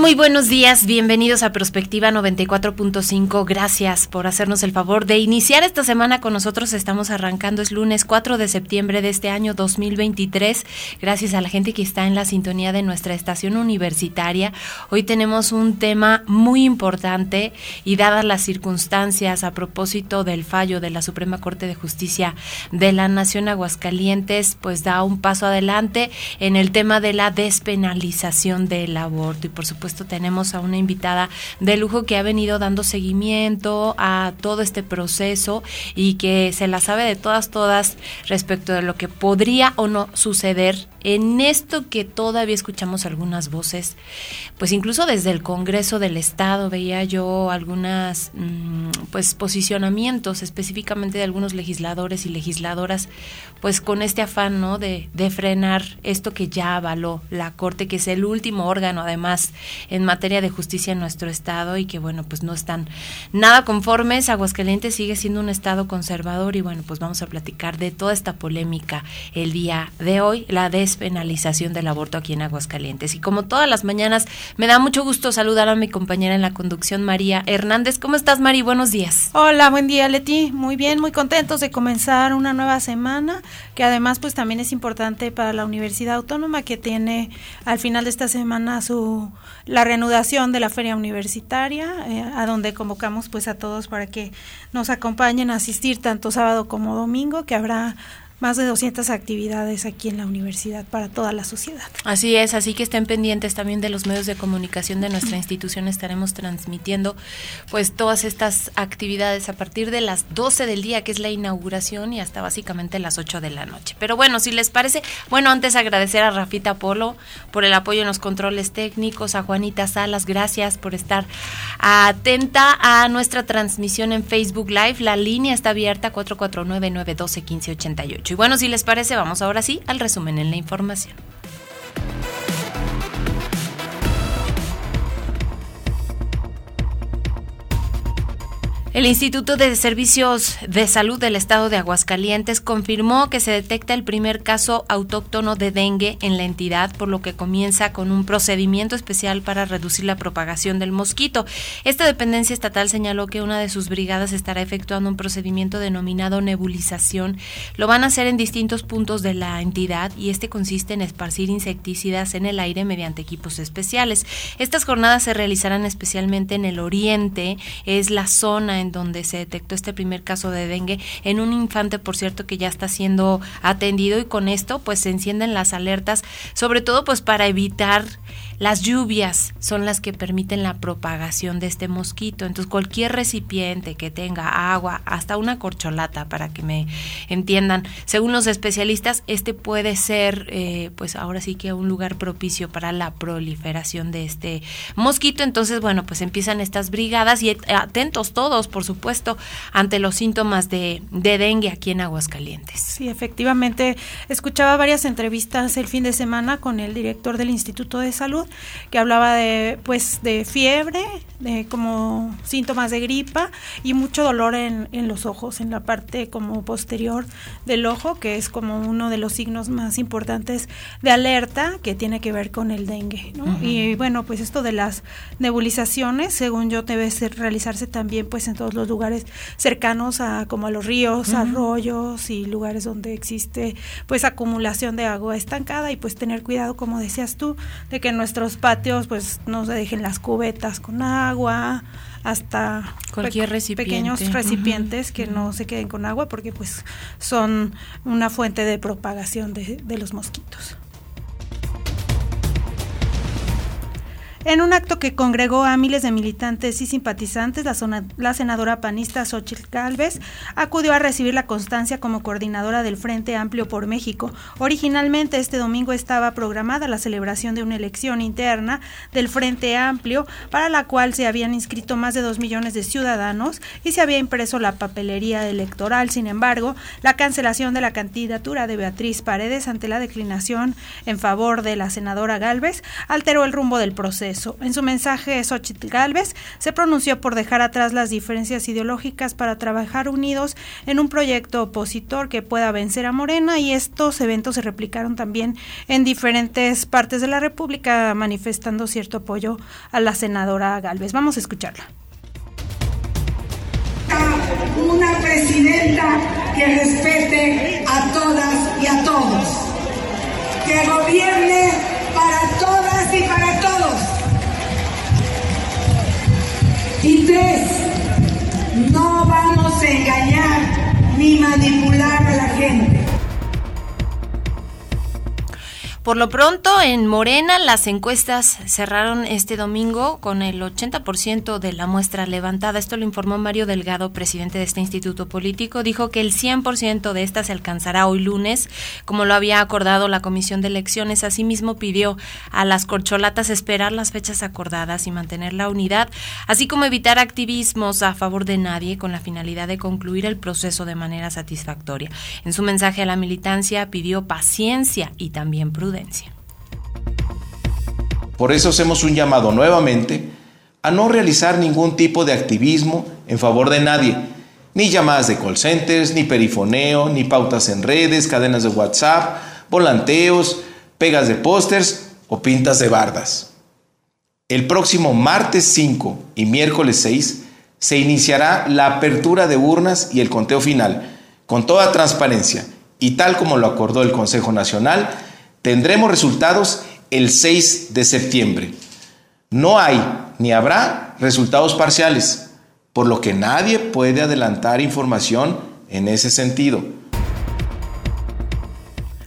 Muy buenos días. Bienvenidos a Prospectiva 94.5. Gracias por hacernos el favor de iniciar esta semana con nosotros. Estamos arrancando, es lunes 4 de septiembre de este año 2023. Gracias a la gente que está en la sintonía de nuestra estación universitaria. Hoy tenemos un tema muy importante y dadas las circunstancias a propósito del fallo de la Suprema Corte de Justicia de la Nación Aguascalientes, pues da un paso adelante en el tema de la despenalización del aborto. Y por supuesto tenemos a una invitada de lujo que ha venido dando seguimiento a todo este proceso y que se la sabe de todas, todas respecto de lo que podría o no suceder en esto que todavía escuchamos algunas voces, pues incluso desde el Congreso del Estado veía yo algunas mm, pues posicionamientos específicamente de algunos legisladores y legisladoras, pues con este afán ¿no? de, de frenar esto que ya avaló la Corte, que es el último órgano además en materia de justicia en nuestro estado y que bueno, pues no están nada conformes. Aguascalientes sigue siendo un estado conservador y bueno, pues vamos a platicar de toda esta polémica el día de hoy, la despenalización del aborto aquí en Aguascalientes. Y como todas las mañanas, me da mucho gusto saludar a mi compañera en la conducción, María Hernández. ¿Cómo estás, Mari? Buenos días. Hola, buen día, Leti. Muy bien, muy contentos de comenzar una nueva semana, que además pues también es importante para la Universidad Autónoma que tiene al final de esta semana su la reanudación de la feria universitaria, eh, a donde convocamos pues a todos para que nos acompañen a asistir tanto sábado como domingo, que habrá más de 200 actividades aquí en la universidad para toda la sociedad. Así es, así que estén pendientes también de los medios de comunicación de nuestra institución. Estaremos transmitiendo pues todas estas actividades a partir de las 12 del día, que es la inauguración, y hasta básicamente las 8 de la noche. Pero bueno, si les parece, bueno, antes agradecer a Rafita Polo por el apoyo en los controles técnicos, a Juanita Salas, gracias por estar atenta a nuestra transmisión en Facebook Live. La línea está abierta 449-912-1588. Y bueno, si les parece, vamos ahora sí al resumen en la información. El Instituto de Servicios de Salud del Estado de Aguascalientes confirmó que se detecta el primer caso autóctono de dengue en la entidad, por lo que comienza con un procedimiento especial para reducir la propagación del mosquito. Esta dependencia estatal señaló que una de sus brigadas estará efectuando un procedimiento denominado nebulización. Lo van a hacer en distintos puntos de la entidad y este consiste en esparcir insecticidas en el aire mediante equipos especiales. Estas jornadas se realizarán especialmente en el oriente, es la zona en donde se detectó este primer caso de dengue en un infante, por cierto, que ya está siendo atendido y con esto pues se encienden las alertas, sobre todo pues para evitar las lluvias son las que permiten la propagación de este mosquito. Entonces cualquier recipiente que tenga agua, hasta una corcholata para que me entiendan, según los especialistas, este puede ser eh, pues ahora sí que un lugar propicio para la proliferación de este mosquito. Entonces bueno pues empiezan estas brigadas y atentos todos por supuesto ante los síntomas de, de dengue aquí en Aguascalientes. Sí, efectivamente escuchaba varias entrevistas el fin de semana con el director del Instituto de Salud que hablaba de pues de fiebre, de como síntomas de gripa y mucho dolor en, en los ojos, en la parte como posterior del ojo, que es como uno de los signos más importantes de alerta que tiene que ver con el dengue. ¿no? Y bueno, pues esto de las nebulizaciones, según yo, debe ser, realizarse también pues en todos los lugares cercanos a como a los ríos, arroyos y lugares donde existe pues acumulación de agua estancada y pues tener cuidado, como decías tú, de que nuestros patios pues no se dejen las cubetas con agua hasta cualquier pe recipiente. pequeños recipientes uh -huh. que no se queden con agua porque pues son una fuente de propagación de, de los mosquitos. En un acto que congregó a miles de militantes y simpatizantes, la, senadora panista Xochitl Galvez acudió a recibir la constancia como coordinadora del Frente Amplio por México. Originalmente este domingo estaba programada la celebración de una elección interna del Frente Amplio para la cual se habían inscrito más de dos millones de ciudadanos y se había impreso la papelería electoral. Sin embargo, la cancelación de la candidatura de Beatriz Paredes ante la declinación en favor de la senadora Galvez alteró el rumbo del proceso. En su mensaje, Xochitl Galvez se pronunció por dejar atrás las diferencias ideológicas para trabajar unidos en un proyecto opositor que pueda vencer a Morena y estos eventos se replicaron también en diferentes partes de la República manifestando cierto apoyo a la senadora Galvez. Vamos a escucharla. Una presidenta que respete a todas y a todos, que gobierne para todas y para todos y tres, no vamos a engañar ni manipular a la gente. Por lo pronto, en Morena las encuestas cerraron este domingo con el 80% de la muestra levantada. Esto lo informó Mario Delgado, presidente de este instituto político. Dijo que el 100% de estas se alcanzará hoy lunes, como lo había acordado la Comisión de Elecciones. Asimismo, pidió a las corcholatas esperar las fechas acordadas y mantener la unidad, así como evitar activismos a favor de nadie con la finalidad de concluir el proceso de manera satisfactoria. En su mensaje a la militancia pidió paciencia y también prudencia por eso hacemos un llamado nuevamente a no realizar ningún tipo de activismo en favor de nadie, ni llamadas de call centers, ni perifoneo, ni pautas en redes, cadenas de WhatsApp, volanteos, pegas de pósters o pintas de bardas. El próximo martes 5 y miércoles 6 se iniciará la apertura de urnas y el conteo final, con toda transparencia y tal como lo acordó el Consejo Nacional, Tendremos resultados el 6 de septiembre. No hay ni habrá resultados parciales, por lo que nadie puede adelantar información en ese sentido.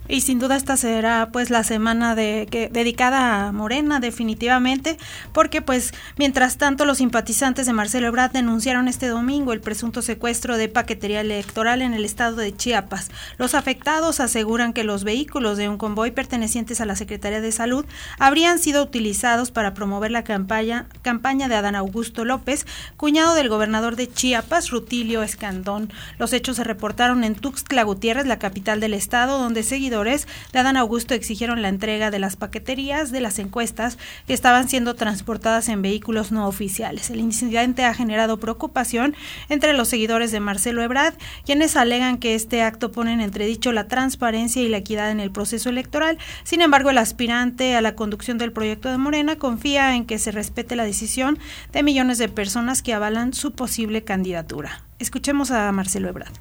Y sin duda esta será pues la semana de, que, dedicada a Morena definitivamente, porque pues mientras tanto los simpatizantes de Marcelo Ebrard denunciaron este domingo el presunto secuestro de paquetería electoral en el estado de Chiapas. Los afectados aseguran que los vehículos de un convoy pertenecientes a la Secretaría de Salud habrían sido utilizados para promover la campaña, campaña de Adán Augusto López, cuñado del gobernador de Chiapas, Rutilio Escandón. Los hechos se reportaron en Tuxtla Gutiérrez, la capital del estado, donde seguidores de Adán Augusto exigieron la entrega de las paqueterías de las encuestas que estaban siendo transportadas en vehículos no oficiales. El incidente ha generado preocupación entre los seguidores de Marcelo Ebrard, quienes alegan que este acto pone en entredicho la transparencia y la equidad en el proceso electoral. Sin embargo, el aspirante a la conducción del proyecto de Morena confía en que se respete la decisión de millones de personas que avalan su posible candidatura. Escuchemos a Marcelo Ebrard.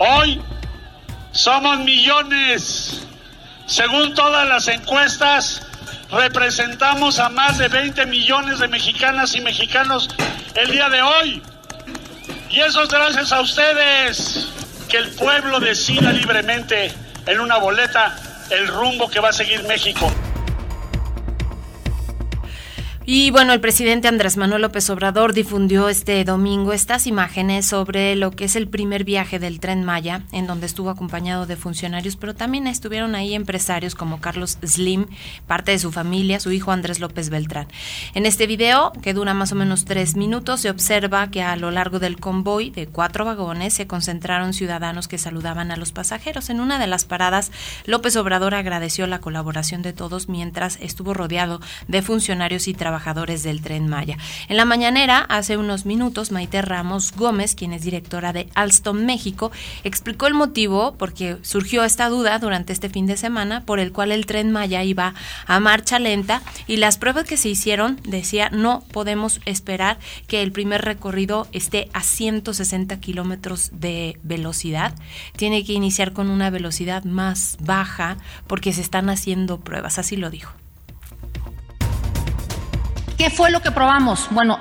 Hoy somos millones. Según todas las encuestas, representamos a más de 20 millones de mexicanas y mexicanos el día de hoy. Y eso es gracias a ustedes. Que el pueblo decida libremente en una boleta el rumbo que va a seguir México. Y bueno, el presidente Andrés Manuel López Obrador difundió este domingo estas imágenes sobre lo que es el primer viaje del tren Maya, en donde estuvo acompañado de funcionarios, pero también estuvieron ahí empresarios como Carlos Slim, parte de su familia, su hijo Andrés López Beltrán. En este video, que dura más o menos tres minutos, se observa que a lo largo del convoy de cuatro vagones se concentraron ciudadanos que saludaban a los pasajeros. En una de las paradas, López Obrador agradeció la colaboración de todos mientras estuvo rodeado de funcionarios y trabajadores trabajadores del tren Maya. En la mañanera, hace unos minutos, Maite Ramos Gómez, quien es directora de Alstom México, explicó el motivo porque surgió esta duda durante este fin de semana por el cual el tren Maya iba a marcha lenta y las pruebas que se hicieron decía no podemos esperar que el primer recorrido esté a 160 kilómetros de velocidad. Tiene que iniciar con una velocidad más baja porque se están haciendo pruebas, así lo dijo. ¿Qué fue lo que probamos? Bueno,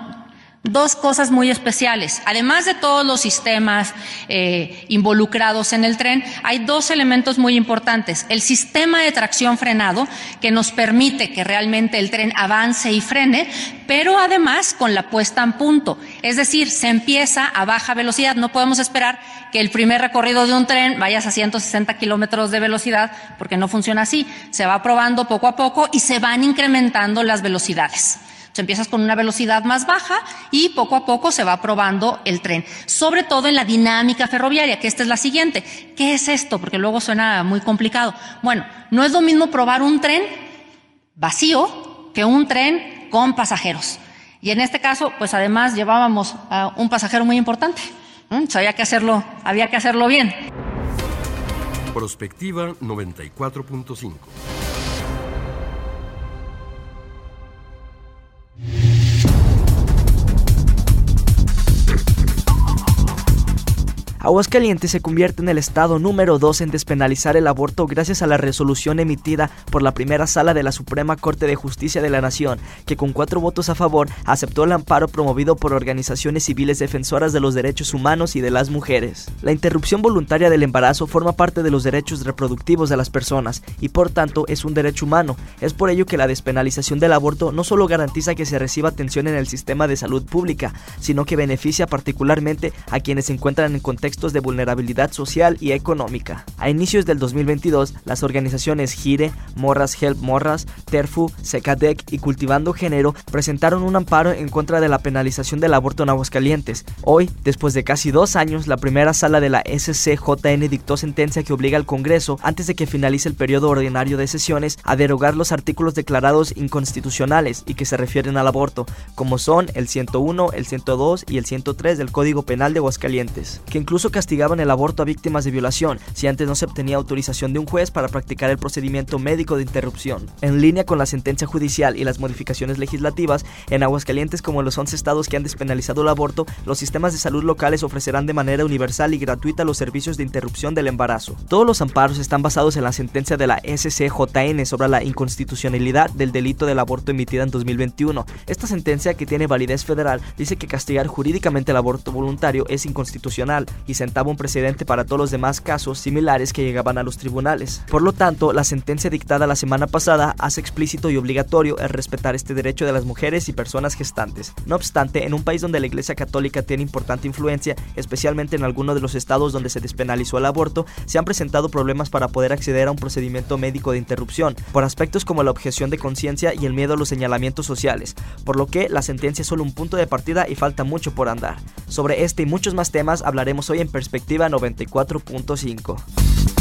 dos cosas muy especiales. Además de todos los sistemas eh, involucrados en el tren, hay dos elementos muy importantes. El sistema de tracción frenado, que nos permite que realmente el tren avance y frene, pero además con la puesta en punto. Es decir, se empieza a baja velocidad. No podemos esperar que el primer recorrido de un tren vayas a 160 kilómetros de velocidad, porque no funciona así. Se va probando poco a poco y se van incrementando las velocidades empiezas con una velocidad más baja y poco a poco se va probando el tren, sobre todo en la dinámica ferroviaria, que esta es la siguiente. ¿Qué es esto? Porque luego suena muy complicado. Bueno, no es lo mismo probar un tren vacío que un tren con pasajeros. Y en este caso, pues además llevábamos a un pasajero muy importante. había que hacerlo, había que hacerlo bien. Prospectiva 94.5 Aguascalientes se convierte en el estado número 2 en despenalizar el aborto gracias a la resolución emitida por la primera sala de la Suprema Corte de Justicia de la Nación, que con cuatro votos a favor aceptó el amparo promovido por organizaciones civiles defensoras de los derechos humanos y de las mujeres. La interrupción voluntaria del embarazo forma parte de los derechos reproductivos de las personas y por tanto es un derecho humano. Es por ello que la despenalización del aborto no solo garantiza que se reciba atención en el sistema de salud pública, sino que beneficia particularmente a quienes se encuentran en contexto de vulnerabilidad social y económica. A inicios del 2022, las organizaciones GIRE, Morras Help Morras, TERFU, SECADEC y Cultivando Género presentaron un amparo en contra de la penalización del aborto en Aguascalientes. Hoy, después de casi dos años, la primera sala de la SCJN dictó sentencia que obliga al Congreso, antes de que finalice el periodo ordinario de sesiones, a derogar los artículos declarados inconstitucionales y que se refieren al aborto, como son el 101, el 102 y el 103 del Código Penal de Aguascalientes, que incluso castigaban el aborto a víctimas de violación si antes no se obtenía autorización de un juez para practicar el procedimiento médico de interrupción. En línea con la sentencia judicial y las modificaciones legislativas, en Aguascalientes como en los 11 estados que han despenalizado el aborto, los sistemas de salud locales ofrecerán de manera universal y gratuita los servicios de interrupción del embarazo. Todos los amparos están basados en la sentencia de la SCJN sobre la inconstitucionalidad del delito del aborto emitida en 2021. Esta sentencia, que tiene validez federal, dice que castigar jurídicamente el aborto voluntario es inconstitucional y sentaba un precedente para todos los demás casos similares que llegaban a los tribunales. Por lo tanto, la sentencia dictada la semana pasada hace explícito y obligatorio el respetar este derecho de las mujeres y personas gestantes. No obstante, en un país donde la Iglesia Católica tiene importante influencia, especialmente en algunos de los estados donde se despenalizó el aborto, se han presentado problemas para poder acceder a un procedimiento médico de interrupción, por aspectos como la objeción de conciencia y el miedo a los señalamientos sociales, por lo que la sentencia es solo un punto de partida y falta mucho por andar. Sobre este y muchos más temas hablaremos hoy en Perspectiva 94.5.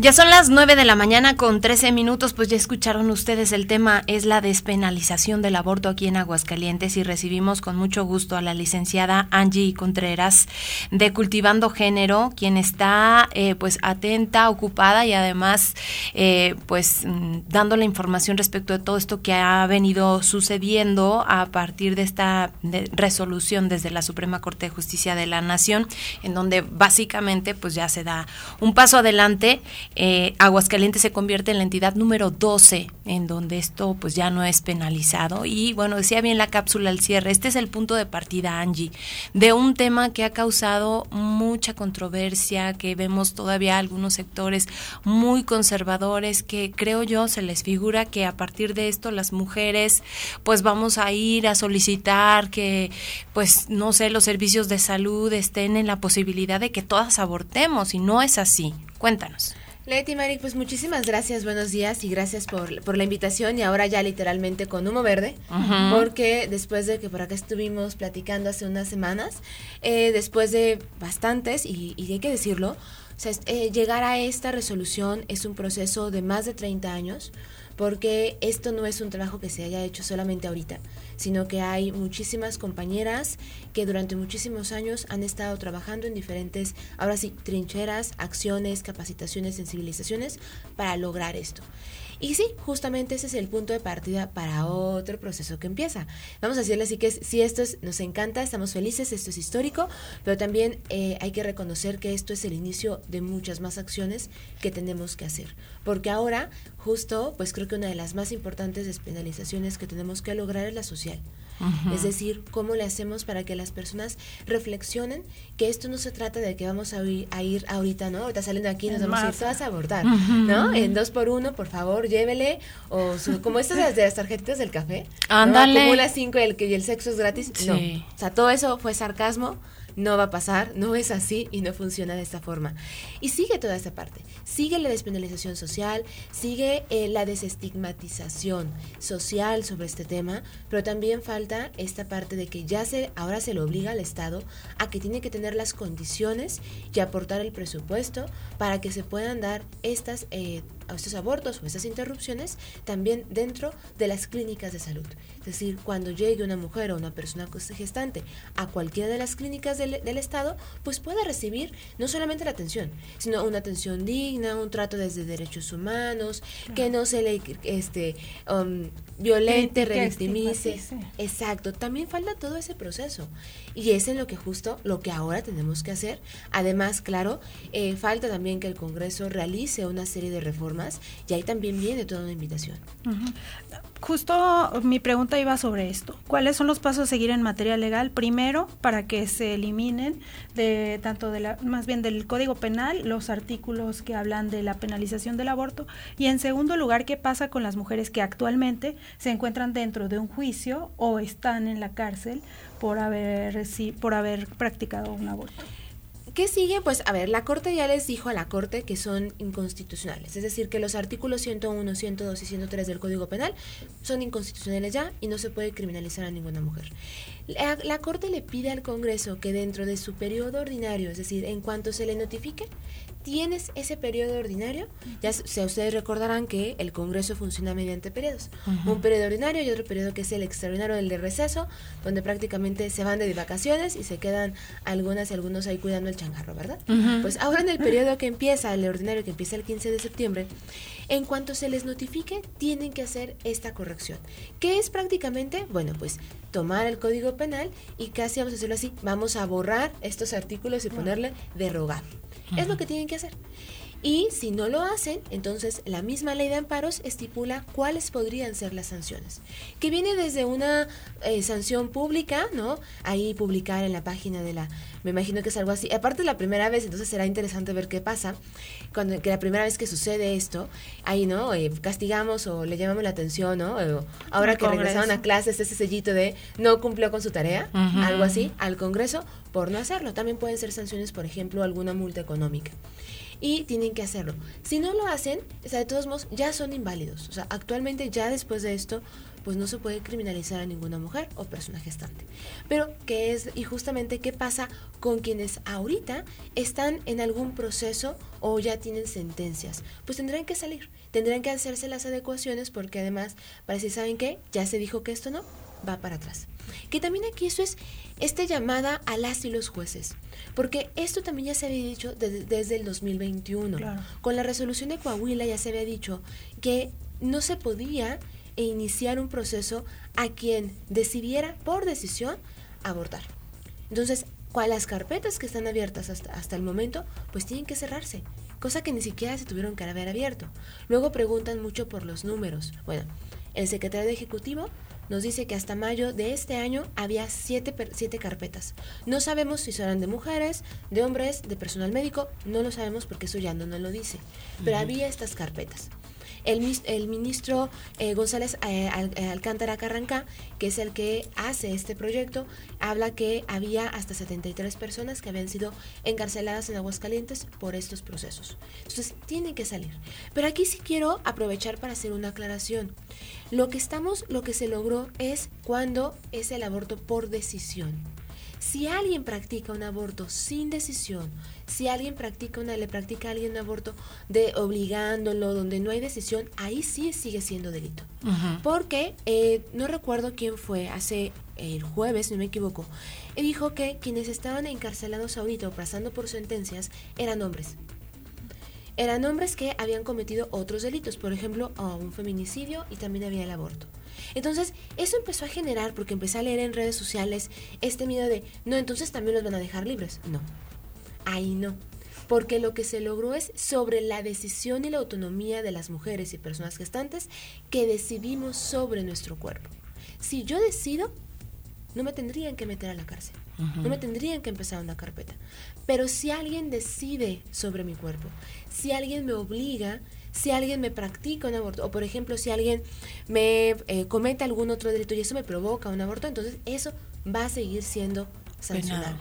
Ya son las 9 de la mañana con 13 minutos, pues ya escucharon ustedes el tema es la despenalización del aborto aquí en Aguascalientes y recibimos con mucho gusto a la licenciada Angie Contreras de Cultivando Género, quien está eh, pues atenta, ocupada y además eh, pues mm, dando la información respecto de todo esto que ha venido sucediendo a partir de esta resolución desde la Suprema Corte de Justicia de la Nación, en donde básicamente pues ya se da un paso adelante eh, Aguascalientes se convierte en la entidad número 12 en donde esto pues ya no es penalizado. Y bueno decía bien la cápsula al cierre este es el punto de partida Angie de un tema que ha causado mucha controversia que vemos todavía algunos sectores muy conservadores que creo yo se les figura que a partir de esto las mujeres pues vamos a ir a solicitar que pues no sé los servicios de salud estén en la posibilidad de que todas abortemos y no es así. Cuéntanos Leti Maric, pues muchísimas gracias, buenos días y gracias por, por, la invitación y ahora ya literalmente con humo verde, porque después de que por acá estuvimos platicando hace unas semanas, eh, después de bastantes, y, y hay que decirlo, eh, llegar a esta resolución es un proceso de más de 30 años, porque esto no es un trabajo que se haya hecho solamente ahorita, sino que hay muchísimas compañeras que durante muchísimos años han estado trabajando en diferentes, ahora sí, trincheras, acciones, capacitaciones, sensibilizaciones para lograr esto. Y sí, justamente ese es el punto de partida para otro proceso que empieza. Vamos a decirle así que si esto es, nos encanta, estamos felices, esto es histórico, pero también eh, hay que reconocer que esto es el inicio de muchas más acciones que tenemos que hacer. Porque ahora, justo, pues creo que una de las más importantes despenalizaciones que tenemos que lograr es la social. Es decir, cómo le hacemos para que las personas reflexionen que esto no se trata de que vamos a ir, a ir ahorita, ¿no? Ahorita saliendo aquí nos vamos a ir todas a abordar, ¿no? En dos por uno, por favor, llévele. O como estas de las tarjetitas del café. Ándale. ¿no? Acumula cinco y el, y el sexo es gratis. No. O sea, todo eso fue sarcasmo no va a pasar, no es así y no funciona de esta forma. Y sigue toda esta parte, sigue la despenalización social, sigue eh, la desestigmatización social sobre este tema, pero también falta esta parte de que ya se, ahora se le obliga al Estado a que tiene que tener las condiciones y aportar el presupuesto para que se puedan dar estas eh, estos abortos o estas interrupciones también dentro de las clínicas de salud. Es decir, cuando llegue una mujer o una persona gestante a cualquiera de las clínicas del, Estado, pues pueda recibir no solamente la atención, sino una atención digna, un trato desde derechos humanos, que no se le este, um, violente, revictimice. Exacto, también falta todo ese proceso. Y es en lo que justo, lo que ahora tenemos que hacer. Además, claro, eh, falta también que el Congreso realice una serie de reformas y ahí también viene toda una invitación. Justo mi pregunta iba sobre esto. ¿Cuáles son los pasos a seguir en materia legal? Primero, para que se eliminen de tanto de la, más bien del Código Penal los artículos que hablan de la penalización del aborto y en segundo lugar, ¿qué pasa con las mujeres que actualmente se encuentran dentro de un juicio o están en la cárcel por haber por haber practicado un aborto? ¿Qué sigue? Pues a ver, la Corte ya les dijo a la Corte que son inconstitucionales, es decir, que los artículos 101, 102 y 103 del Código Penal son inconstitucionales ya y no se puede criminalizar a ninguna mujer. La, la, Corte le pide al Congreso que dentro de su periodo ordinario, es decir, en cuanto se le notifique, tienes ese periodo ordinario, ya si ustedes recordarán que el Congreso funciona mediante periodos. Un periodo ordinario y otro periodo que es el extraordinario, el de receso, donde prácticamente se van de vacaciones y se quedan algunas y algunos ahí cuidando el changarro, ¿verdad? Pues ahora en el periodo que empieza, el ordinario que empieza el 15 de septiembre, en cuanto se les notifique, tienen que hacer esta corrección. ¿Qué es prácticamente? Bueno, pues tomar el Código Penal y casi vamos a hacerlo así, vamos a borrar estos artículos y ponerle derogable. Es lo que tienen que hacer. Y si no lo hacen, entonces la misma ley de amparos estipula cuáles podrían ser las sanciones. Que viene desde una eh, sanción pública, ¿no? Ahí publicar en la página de la... Me imagino que es algo así. Aparte la primera vez, entonces será interesante ver qué pasa. Cuando que la primera vez que sucede esto, ahí, ¿no? Eh, castigamos o le llamamos la atención, ¿no? ahora que regresaron a clases, ese sellito de no cumplió con su tarea, algo así, al Congreso, por no hacerlo. También pueden ser sanciones, por ejemplo, alguna multa económica y tienen que hacerlo. Si no lo hacen, o sea, de todos modos, ya son inválidos. O sea, actualmente ya después de esto, pues no se puede criminalizar a ninguna mujer o persona gestante. Pero, ¿qué es? Y justamente, ¿qué pasa con quienes ahorita están en algún proceso o ya tienen sentencias? Pues tendrán que salir, tendrán que hacerse las adecuaciones porque además, para si saben qué, ya se dijo que esto no, va para atrás. Que también aquí eso es esta llamada a las y los jueces, porque esto también ya se había dicho desde el 2021. Con la resolución de Coahuila ya se había dicho que no se podía iniciar un proceso a quien decidiera por decisión abortar. Entonces, las carpetas que están abiertas hasta, hasta el momento, pues tienen que cerrarse, cosa que ni siquiera se tuvieron que haber abierto. Luego preguntan mucho por los números. Bueno, el secretario de Ejecutivo nos dice que hasta mayo de este año había siete, siete carpetas. No sabemos si serán de mujeres, de hombres, de personal médico, no lo sabemos porque eso ya no nos lo dice, pero había estas carpetas. El, ministro eh, González eh, eh, Alcántara Carranca, que es el que hace este proyecto, habla que había hasta 73 personas que habían sido encarceladas en Aguascalientes por estos procesos. Entonces, tienen que salir. Pero aquí sí quiero aprovechar para hacer una aclaración. Lo que estamos, lo que se logró es cuando es el aborto por decisión. Si alguien practica un aborto sin decisión, si alguien practica una, le practica a alguien un aborto de obligándolo, donde no hay decisión, ahí sí sigue siendo delito. Porque eh, no recuerdo quién fue, hace el jueves, si no me equivoco, y dijo que quienes estaban encarcelados ahorita o pasando por sentencias eran hombres. eran hombres que habían cometido otros delitos, por ejemplo, un feminicidio y también había el aborto. Entonces, eso empezó a generar, porque empecé a leer en redes sociales este miedo de, no, entonces también los van a dejar libres. No, ahí no. Porque lo que se logró es sobre la decisión y la autonomía de las mujeres y personas gestantes que decidimos sobre nuestro cuerpo. Si yo decido, no me tendrían que meter a la cárcel. No me tendrían que empezar una carpeta. Pero si alguien decide sobre mi cuerpo, si alguien me obliga, si alguien me practica un aborto, o por ejemplo, si alguien me eh, comete algún otro delito y eso me provoca un aborto, entonces eso va a seguir siendo sancionado.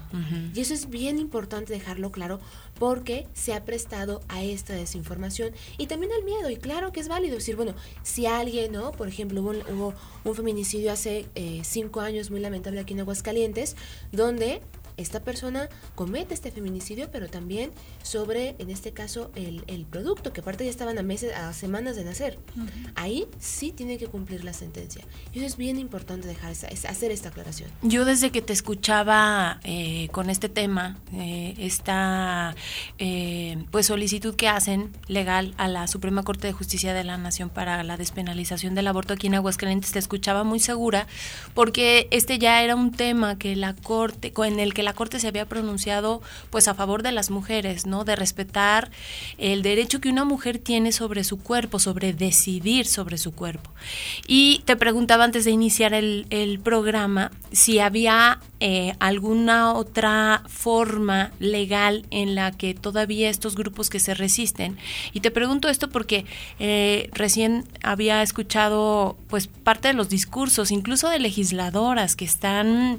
Y eso es bien importante dejarlo claro porque se ha prestado a esta desinformación y también al miedo. Y claro que es válido decir, bueno, si alguien, ¿no? Por ejemplo, hubo, un feminicidio hace eh, cinco años muy lamentable aquí en Aguascalientes, donde esta persona comete este feminicidio, pero también sobre, en este caso, el, el producto, que aparte ya estaban a meses, a semanas de nacer. Ahí sí tiene que cumplir la sentencia. Y eso es bien importante dejar esa, hacer esta aclaración. Yo desde que te escuchaba eh, con este tema, eh, esta eh, pues solicitud que hacen legal a la Suprema Corte de Justicia de la Nación para la despenalización del aborto aquí en Aguascalientes, te escuchaba muy segura, porque este ya era un tema que la Corte, en el que la Corte se había pronunciado pues a favor de las mujeres, ¿no? De respetar el derecho que una mujer tiene sobre su cuerpo, sobre decidir sobre su cuerpo. Y te preguntaba antes de iniciar el, el programa si había eh, alguna otra forma legal en la que todavía estos grupos que se resisten. Y te pregunto esto porque eh, recién había escuchado pues parte de los discursos, incluso de legisladoras que están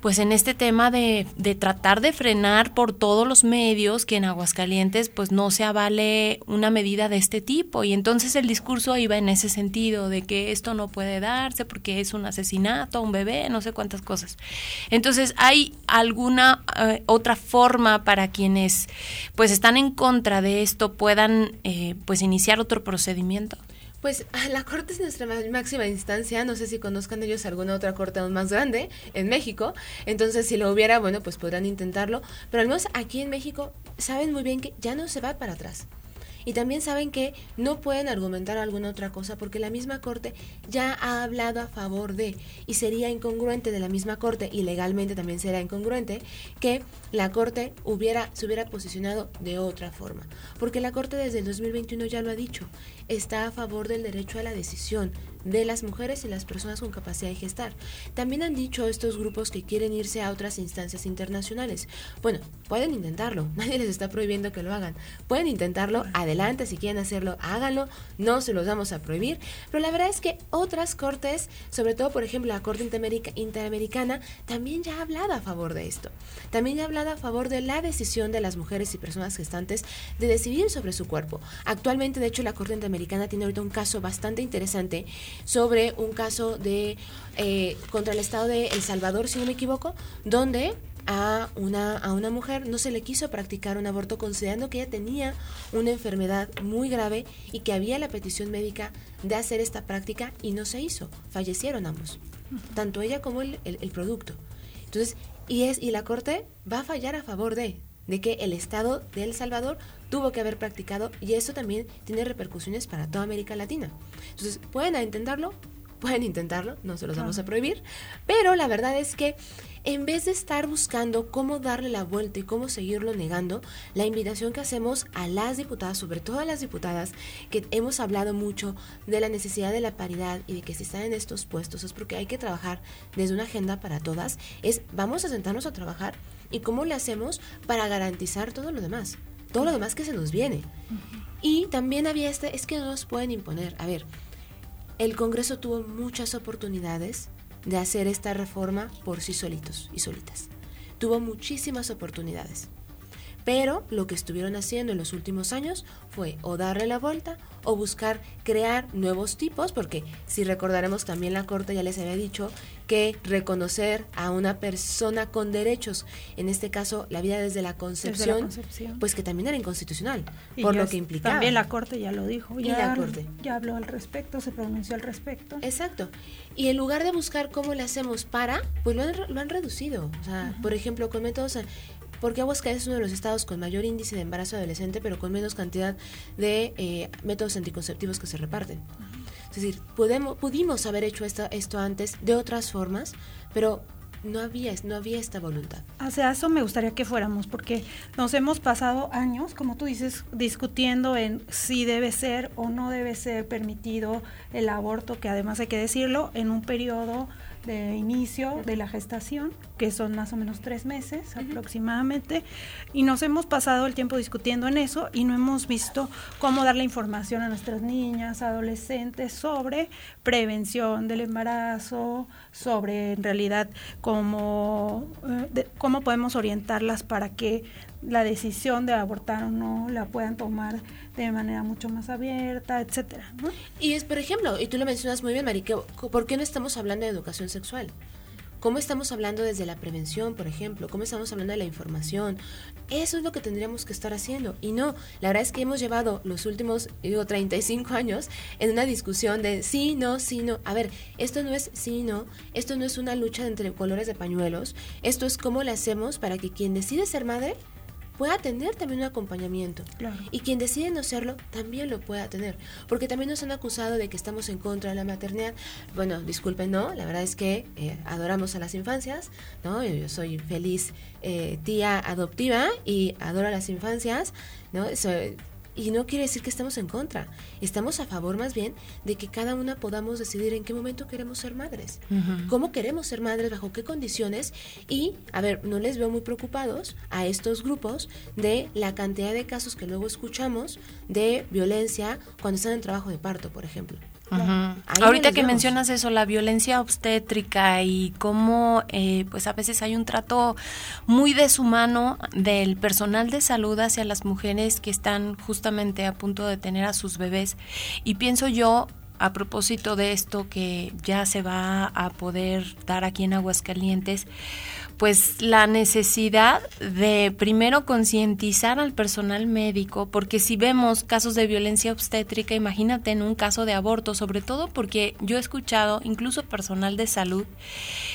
pues en este tema de, de, tratar de frenar por todos los medios que en Aguascalientes pues no se avale una medida de este tipo y entonces el discurso iba en ese sentido de que esto no puede darse porque es un asesinato, un bebé, no sé cuántas cosas. Entonces hay alguna eh, otra forma para quienes pues están en contra de esto puedan eh, pues iniciar otro procedimiento. Pues la corte es nuestra máxima instancia, no sé si conozcan ellos alguna otra corte aún más grande en México, entonces si lo hubiera, bueno, pues podrán intentarlo, pero al menos aquí en México saben muy bien que ya no se va para atrás. Y también saben que no pueden argumentar alguna otra cosa porque la misma Corte ya ha hablado a favor de, y sería incongruente de la misma Corte, y legalmente también será incongruente, que la Corte hubiera, se hubiera posicionado de otra forma. Porque la Corte desde el 2021 ya lo ha dicho, está a favor del derecho a la decisión de las mujeres y las personas con capacidad de gestar. También han dicho estos grupos que quieren irse a otras instancias internacionales. Bueno, pueden intentarlo, nadie les está prohibiendo que lo hagan. Pueden intentarlo, adelante, si quieren hacerlo, háganlo, no se los vamos a prohibir. Pero la verdad es que otras cortes, sobre todo por ejemplo la Corte Interamericana, también ya ha hablado a favor de esto. También ya ha hablado a favor de la decisión de las mujeres y personas gestantes de decidir sobre su cuerpo. Actualmente, de hecho, la Corte Interamericana tiene ahorita un caso bastante interesante sobre un caso de eh, contra el Estado de El Salvador, si no me equivoco, donde a una, a una mujer no se le quiso practicar un aborto considerando que ella tenía una enfermedad muy grave y que había la petición médica de hacer esta práctica y no se hizo. Fallecieron ambos, tanto ella como el, el, producto. Entonces, y, es, y la Corte va a fallar a favor de, de que el Estado de El Salvador tuvo que haber practicado y eso también tiene repercusiones para toda América Latina. Entonces, pueden intentarlo, pueden intentarlo, no se los vamos a prohibir, pero la verdad es que en vez de estar buscando cómo darle la vuelta y cómo seguirlo negando, la invitación que hacemos a las diputadas, sobre todo a las diputadas, que hemos hablado mucho de la necesidad de la paridad y de que si están en estos puestos es porque hay que trabajar desde una agenda para todas, es vamos a sentarnos a trabajar y cómo le hacemos para garantizar todo lo demás todo lo demás que se nos viene. Y también había este, es que no nos pueden imponer. A ver, el Congreso tuvo muchas oportunidades de hacer esta reforma por sí solitos y solitas. Tuvo muchísimas oportunidades. Pero lo que estuvieron haciendo en los últimos años fue o darle la vuelta o buscar crear nuevos tipos, porque si recordaremos también la Corte ya les había dicho que reconocer a una persona con derechos, en este caso la vida desde la concepción, pues que también era inconstitucional, por lo que implicaba. También la Corte ya lo dijo, ya, la Corte. ya habló al respecto, se pronunció al respecto. Exacto. Y en lugar de buscar cómo le hacemos para, pues lo han, lo han reducido. O sea, por ejemplo, con métodos porque Aguascalientes es uno de los estados con mayor índice de embarazo adolescente, pero con menos cantidad de eh, métodos anticonceptivos que se reparten. Es decir, podemos, pudimos haber hecho esto, esto antes de otras formas, pero no había, no había esta voluntad. Hacia eso me gustaría que fuéramos, porque nos hemos pasado años, como tú dices, discutiendo en si debe ser o no debe ser permitido el aborto, que además hay que decirlo, en un periodo de inicio de la gestación, que son más o menos tres meses aproximadamente, y nos hemos pasado el tiempo discutiendo en eso y no hemos visto cómo dar la información a nuestras niñas, adolescentes sobre prevención del embarazo, sobre en realidad cómo, eh, cómo podemos orientarlas para que la decisión de abortar o no la puedan tomar de manera mucho más abierta, etcétera. Y es, por ejemplo, y tú lo mencionas muy bien, Marique, ¿por qué no estamos hablando de educación sexual? ¿Cómo estamos hablando desde la prevención, por ejemplo? ¿Cómo estamos hablando de la información? Eso es lo que tendríamos que estar haciendo. Y no, la verdad es que hemos llevado los últimos, digo, 35 años en una discusión de sí, no, sí, no. A ver, esto no es sí, no. Esto no es una lucha entre colores de pañuelos. Esto es cómo lo hacemos para que quien decide ser madre pueda tener también un acompañamiento. Y quien decide no serlo, también lo pueda tener. Porque también nos han acusado de que estamos en contra de la maternidad. Bueno, disculpen, no, la verdad es que eh, adoramos a las infancias, ¿no? Yo, soy feliz eh, tía adoptiva y adoro a las infancias, ¿no? Soy, y no quiere decir que estamos en contra. Estamos a favor más bien de que cada una podamos decidir en qué momento queremos ser madres. Cómo queremos ser madres, bajo qué condiciones. Y, a ver, no les veo muy preocupados a estos grupos de la cantidad de casos que luego escuchamos de violencia cuando están en trabajo de parto, por ejemplo. Ahorita que mencionas eso, la violencia obstétrica y cómo eh, pues a veces hay un trato muy deshumano del personal de salud hacia las mujeres que están justamente a punto de tener a sus bebés. Y pienso yo, a propósito de esto que ya se va a poder dar aquí en Aguascalientes, pues la necesidad de primero concientizar al personal médico, porque si vemos casos de violencia obstétrica, imagínate en un caso de aborto, sobre todo porque yo he escuchado incluso personal de salud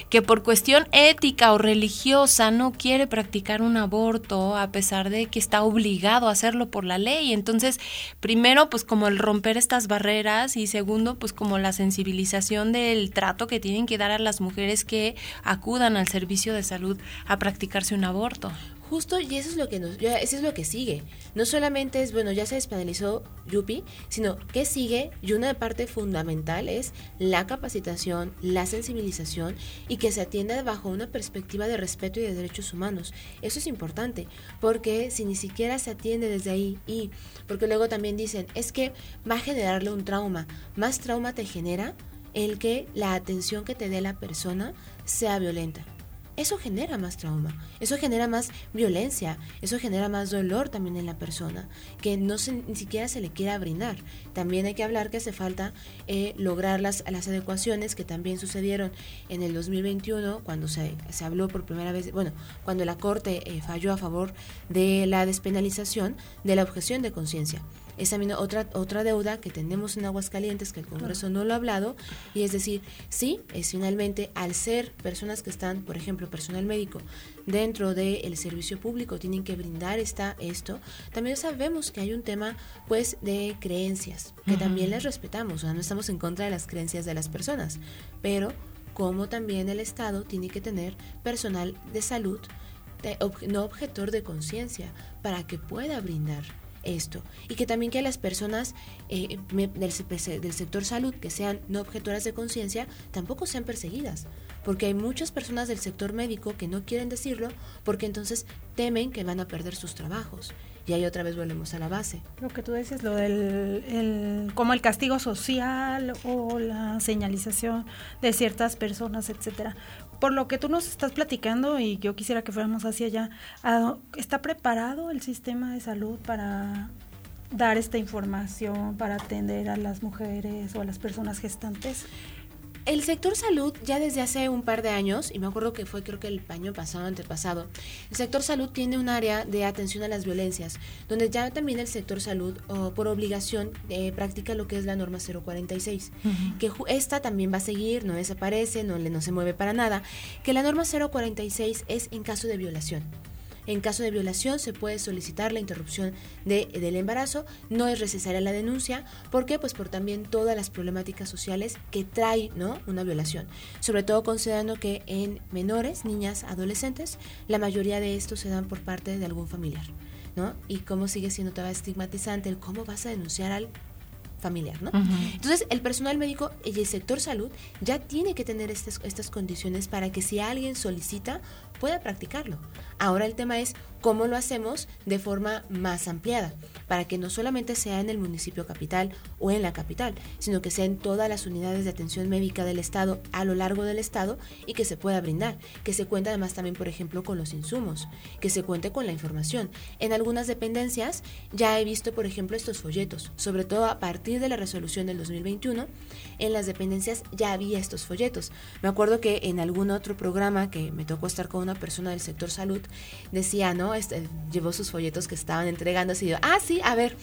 que por cuestión ética o religiosa no quiere practicar un aborto a pesar de que está obligado a hacerlo por la ley. Entonces, primero pues como el romper estas barreras y segundo pues como la sensibilización del trato que tienen que dar a las mujeres que acudan al servicio de a practicarse un aborto. Justo, y eso es lo que nos, eso es lo que sigue. No solamente es, bueno, ya se despenalizó Yupi, sino que sigue, y una parte fundamental es la capacitación, la sensibilización y que se atienda bajo una perspectiva de respeto y de derechos humanos. Eso es importante, porque si ni siquiera se atiende desde ahí y, porque luego también dicen, es que va a generarle un trauma, más trauma te genera el que la atención que te dé la persona sea violenta eso genera más trauma, eso genera más violencia, eso genera más dolor también en la persona, que no ni siquiera se le quiera brindar. También hay que hablar que hace falta eh, lograr las, las adecuaciones que también sucedieron en el 2021, cuando se, se habló por primera vez, bueno, cuando la Corte eh, falló a favor de la despenalización de la objeción de conciencia es también otra, otra deuda que tenemos en Aguascalientes que el Congreso no lo ha hablado, y es decir, sí, es finalmente al ser personas que están, por ejemplo, personal médico dentro del servicio público, tienen que brindar esta, esto, también sabemos que hay un tema pues de creencias, que también les respetamos, o sea, no estamos en contra de las creencias de las personas, pero como también el Estado tiene que tener personal de salud, no objetor de conciencia, para que pueda brindar esto. Y que también que las personas eh, del, sector salud que sean no objetoras de conciencia tampoco sean perseguidas. Porque hay muchas personas del sector médico que no quieren decirlo porque entonces temen que van a perder sus trabajos. Y ahí otra vez volvemos a la base. Lo que tú dices, lo del el, como el castigo social o la señalización de ciertas personas, etcétera por lo que tú nos estás platicando y yo quisiera que fuéramos hacia allá, ¿está preparado el sistema de salud para dar esta información, para atender a las mujeres o a las personas gestantes? El sector salud ya desde hace un par de años, y me acuerdo que fue creo que el año pasado, antepasado, el sector salud tiene un área de atención a las violencias, donde ya también el sector salud por obligación eh, practica lo que es la norma 046, que esta también va a seguir, no desaparece, no, no se mueve para nada, que la norma 046 es en caso de violación. En caso de violación se puede solicitar la interrupción de, del embarazo. No es necesaria la denuncia. ¿Por qué? Pues por también todas las problemáticas sociales que trae ¿no? una violación. Sobre todo considerando que en menores, niñas, adolescentes, la mayoría de estos se dan por parte de algún familiar. ¿no? Y cómo sigue siendo todavía estigmatizante el cómo vas a denunciar al familiar, ¿no? Entonces, el personal médico y el sector salud ya tiene que tener estas, estas condiciones para que si alguien solicita, pueda practicarlo. Ahora el tema es cómo lo hacemos de forma más ampliada, para que no solamente sea en el municipio capital o en la capital, sino que sea en todas las unidades de atención médica del Estado a lo largo del Estado y que se pueda brindar, que se cuente además también, por ejemplo, con los insumos, que se cuente con la información. En algunas dependencias ya he visto, por ejemplo, estos folletos, sobre todo a partir de la resolución del 2021, en las dependencias ya había estos folletos. Me acuerdo que en algún otro programa que me tocó estar con una persona del sector salud, decía, ¿no? Este, llevó sus folletos que estaban entregando y yo, ah, sí, a ver,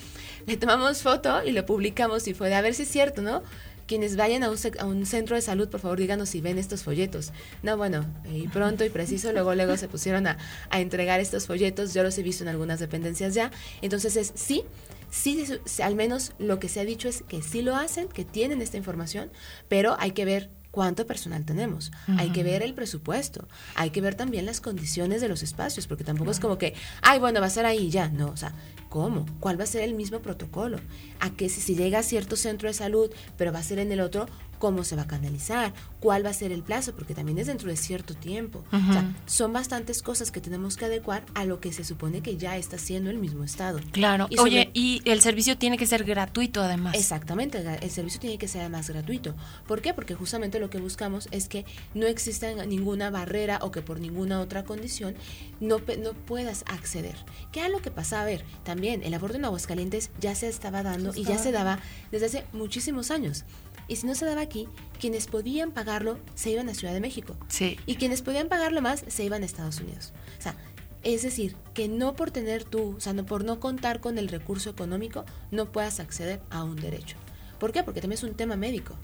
le tomamos foto y lo publicamos y fue de a ver si es cierto, ¿no? Quienes vayan a un, a un, centro de salud, por favor, díganos si ven estos folletos. No, bueno, y pronto y preciso, luego, luego se pusieron a, a entregar estos folletos. Yo los he visto en algunas dependencias ya. Entonces es, sí, sí, al menos lo que se ha dicho es que sí lo hacen, que tienen esta información, pero hay que ver cuánto personal tenemos. Hay que ver el presupuesto, hay que ver también las condiciones de los espacios, porque tampoco es como que, ay, bueno, va a ser ahí ya. No, o sea, ¿cómo? ¿Cuál va a ser el mismo protocolo? ¿A qué si, si llega a cierto centro de salud, pero va a ser en el otro, cómo se va a canalizar, cuál va a ser el plazo, porque también es dentro de cierto tiempo. O sea, son bastantes cosas que tenemos que adecuar a lo que se supone que ya está haciendo el mismo Estado. Claro. Y Oye, y el servicio tiene que ser gratuito además. Exactamente, el servicio tiene que ser además gratuito. ¿Por qué? Porque justamente lo que buscamos es que no exista ninguna barrera o que por ninguna otra condición no, no puedas acceder. ¿Qué es lo que pasa? A ver, también el aborto en Aguascalientes ya se estaba dando y ya se daba desde hace muchísimos años. Y si no se daba aquí, quienes podían pagarlo se iban a Ciudad de México. Sí. Y quienes podían pagarlo más se iban a Estados Unidos. O sea, es decir, que no por tener tú, o sea, no por no contar con el recurso económico, no puedas acceder a un derecho. ¿Por qué? Porque también es un tema médico.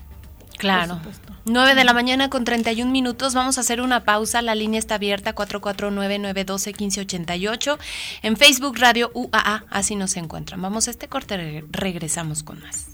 Claro. 9 de la mañana con 31 minutos. Vamos a hacer una pausa. La línea está abierta 449-912-1588. En Facebook Radio UAA. Así nos encuentran. Vamos a este corte. Regresamos con más.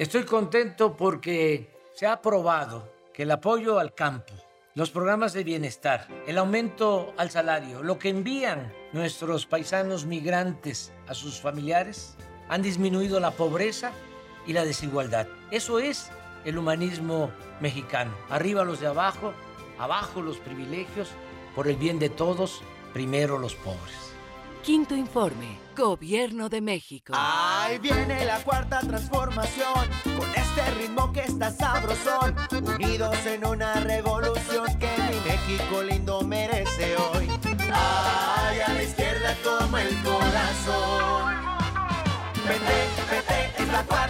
Estoy contento porque se ha aprobado que el apoyo al campo, los programas de bienestar, el aumento al salario, lo que envían nuestros paisanos migrantes a sus familiares, han disminuido la pobreza y la desigualdad. Eso es el humanismo mexicano. Arriba los de abajo, abajo los privilegios, por el bien de todos, primero los pobres. Quinto informe, Gobierno de México. Ahí viene la cuarta transformación, con este ritmo que está sabrosón, unidos en una revolución que mi México lindo merece hoy. Ay, a la izquierda como el corazón. Vete, vete, es la cuarta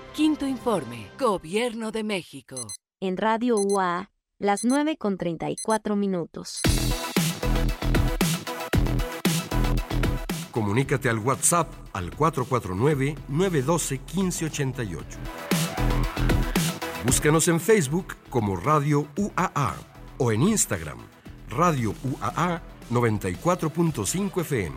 Quinto informe, Gobierno de México. En Radio UA, las 9 con 34 minutos. Comunícate al WhatsApp al 449-912-1588. Búscanos en Facebook como Radio UAA o en Instagram, Radio UAA 94.5 FM.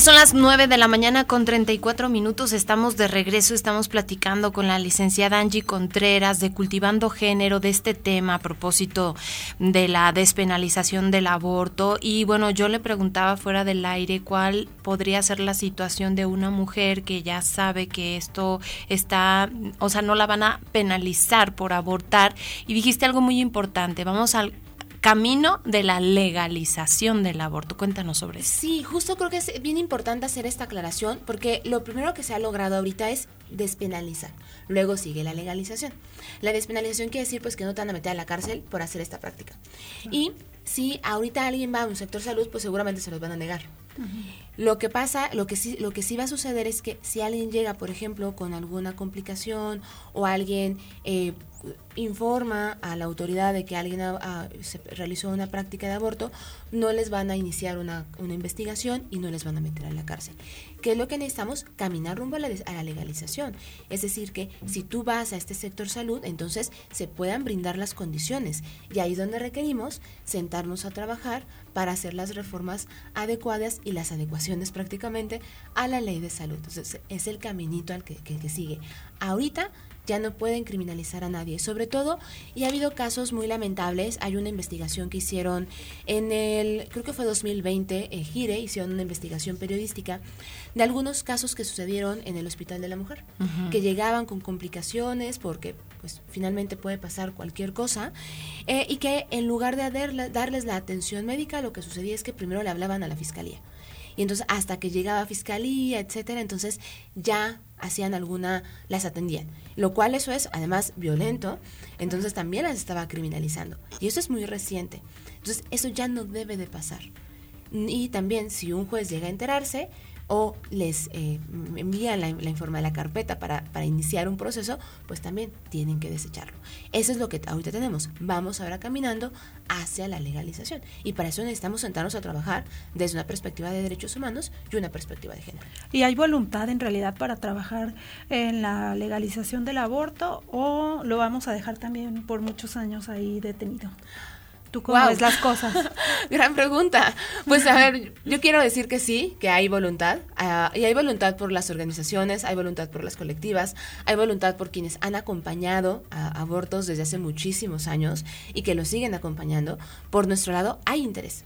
Son las 9 de la mañana con 34 minutos. Estamos de regreso, estamos platicando con la licenciada Angie Contreras de Cultivando Género de este tema a propósito de la despenalización del aborto. Y bueno, yo le preguntaba fuera del aire cuál podría ser la situación de una mujer que ya sabe que esto está, o sea, no la van a penalizar por abortar. Y dijiste algo muy importante, vamos al camino de la legalización del aborto. Cuéntanos sobre eso. Sí, justo creo que es bien importante hacer esta aclaración porque lo primero que se ha logrado ahorita es despenalizar. Luego sigue la legalización. La despenalización quiere decir pues que no te van a meter a la cárcel por hacer esta práctica. Y si ahorita alguien va a un sector salud, pues seguramente se los van a negar. Lo que pasa, lo que sí, lo que sí va a suceder es que si alguien llega, por ejemplo, con alguna complicación o alguien eh, informa a la autoridad de que alguien se realizó una práctica de aborto, no les van a iniciar una, una, investigación y no les van a meter a la cárcel. ¿Qué es lo que necesitamos? Caminar rumbo a la, a la legalización. Es decir, que si tú vas a este sector salud, entonces se puedan brindar las condiciones. Y ahí es donde requerimos sentarnos a trabajar para hacer las reformas adecuadas y las adecuaciones prácticamente a la ley de salud. Entonces, es el caminito al que, que, que sigue. Ahorita ya no pueden criminalizar a nadie. Sobre todo, y ha habido casos muy lamentables, hay una investigación que hicieron en el, creo que fue 2020, en Gire, hicieron una investigación periodística de algunos casos que sucedieron en el Hospital de la Mujer, que llegaban con complicaciones porque pues finalmente puede pasar cualquier cosa, eh, y que en lugar de darles la atención médica, lo que sucedía es que primero le hablaban a la fiscalía. Y entonces hasta que llegaba a fiscalía, etcétera, entonces ya hacían alguna, las atendían. Lo cual eso es además violento, entonces también las estaba criminalizando. Y eso es muy reciente. Entonces eso ya no debe de pasar. Y también si un juez llega a enterarse, o les eh, envían la, la informa de la carpeta para, para, iniciar un proceso, pues también tienen que desecharlo. Eso es lo que ahorita tenemos. Vamos ahora caminando hacia la legalización. Y para eso necesitamos sentarnos a trabajar desde una perspectiva de derechos humanos y una perspectiva de género. ¿Y hay voluntad en realidad para trabajar en la legalización del aborto o lo vamos a dejar también por muchos años ahí detenido? ¿Tú cómo ves las cosas? Gran pregunta. Pues a ver, yo quiero decir que sí, que hay voluntad. Uh, y hay voluntad por las organizaciones, hay voluntad por las colectivas, hay voluntad por quienes han acompañado a abortos desde hace muchísimos años y que lo siguen acompañando. Por nuestro lado, hay interés.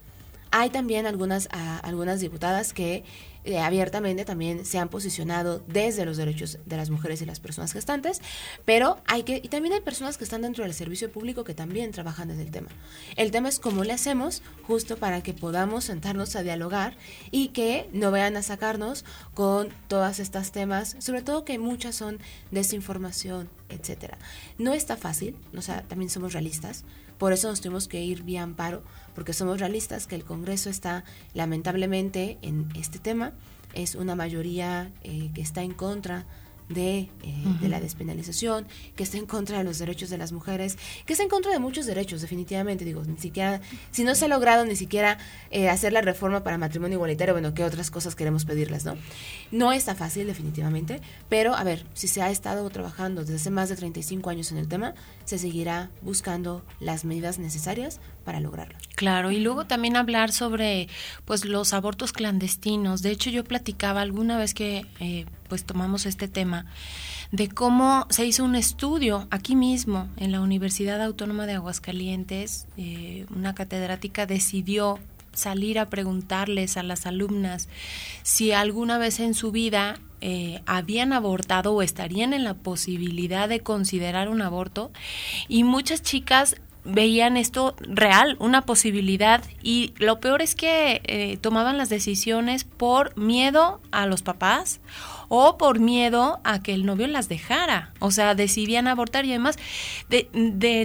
Hay también algunas, uh, algunas diputadas que eh, abiertamente también se han posicionado desde los derechos de las mujeres y las personas gestantes, pero hay que, y también hay personas que están dentro del servicio público que también trabajan desde el tema. El tema es cómo le hacemos justo para que podamos sentarnos a dialogar y que no vayan a sacarnos con todas estas temas, sobre todo que muchas son desinformación, etcétera. No está fácil, o sea, también somos realistas, por eso nos tuvimos que ir vía amparo, porque somos realistas que el Congreso está lamentablemente en este tema, es una mayoría eh, que está en contra de, eh, uh -huh. de, la despenalización, que está en contra de los derechos de las mujeres, que está en contra de muchos derechos, definitivamente. Digo, ni siquiera, si no se ha logrado ni siquiera eh, hacer la reforma para matrimonio igualitario, bueno, ¿qué otras cosas queremos pedirles, no? No está fácil, definitivamente, pero a ver, si se ha estado trabajando desde hace más de 35 años en el tema, se seguirá buscando las medidas necesarias para lograrlo. Claro, y luego también hablar sobre pues los abortos clandestinos. De hecho, yo platicaba alguna vez que eh, pues tomamos este tema de cómo se hizo un estudio aquí mismo en la Universidad Autónoma de Aguascalientes. Eh, una catedrática decidió salir a preguntarles a las alumnas si alguna vez en su vida eh, habían abortado o estarían en la posibilidad de considerar un aborto. Y muchas chicas veían esto real, una posibilidad. Y lo peor es que eh, tomaban las decisiones por miedo a los papás o por miedo a que el novio las dejara. O sea, decidían abortar y además de,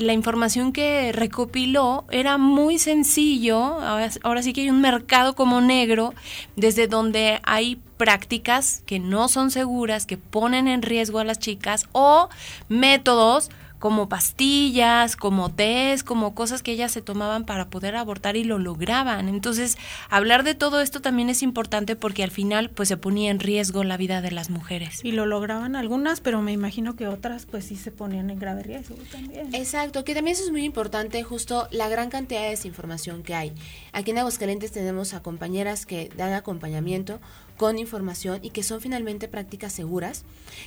la información que recopiló era muy sencillo. Ahora, sí que hay un mercado como negro desde donde hay prácticas que no son seguras, que ponen en riesgo a las chicas o métodos como pastillas, como tés, como cosas que ellas se tomaban para poder abortar y lo lograban. Entonces, hablar de todo esto también es importante porque al final pues se ponía en riesgo la vida de las mujeres. Y lo lograban algunas, pero me imagino que otras pues sí se ponían en grave riesgo también. Exacto, que también eso es muy importante, justo la gran cantidad de desinformación que hay. Aquí en Aguascalientes tenemos a compañeras que dan acompañamiento con información y que son finalmente prácticas seguras,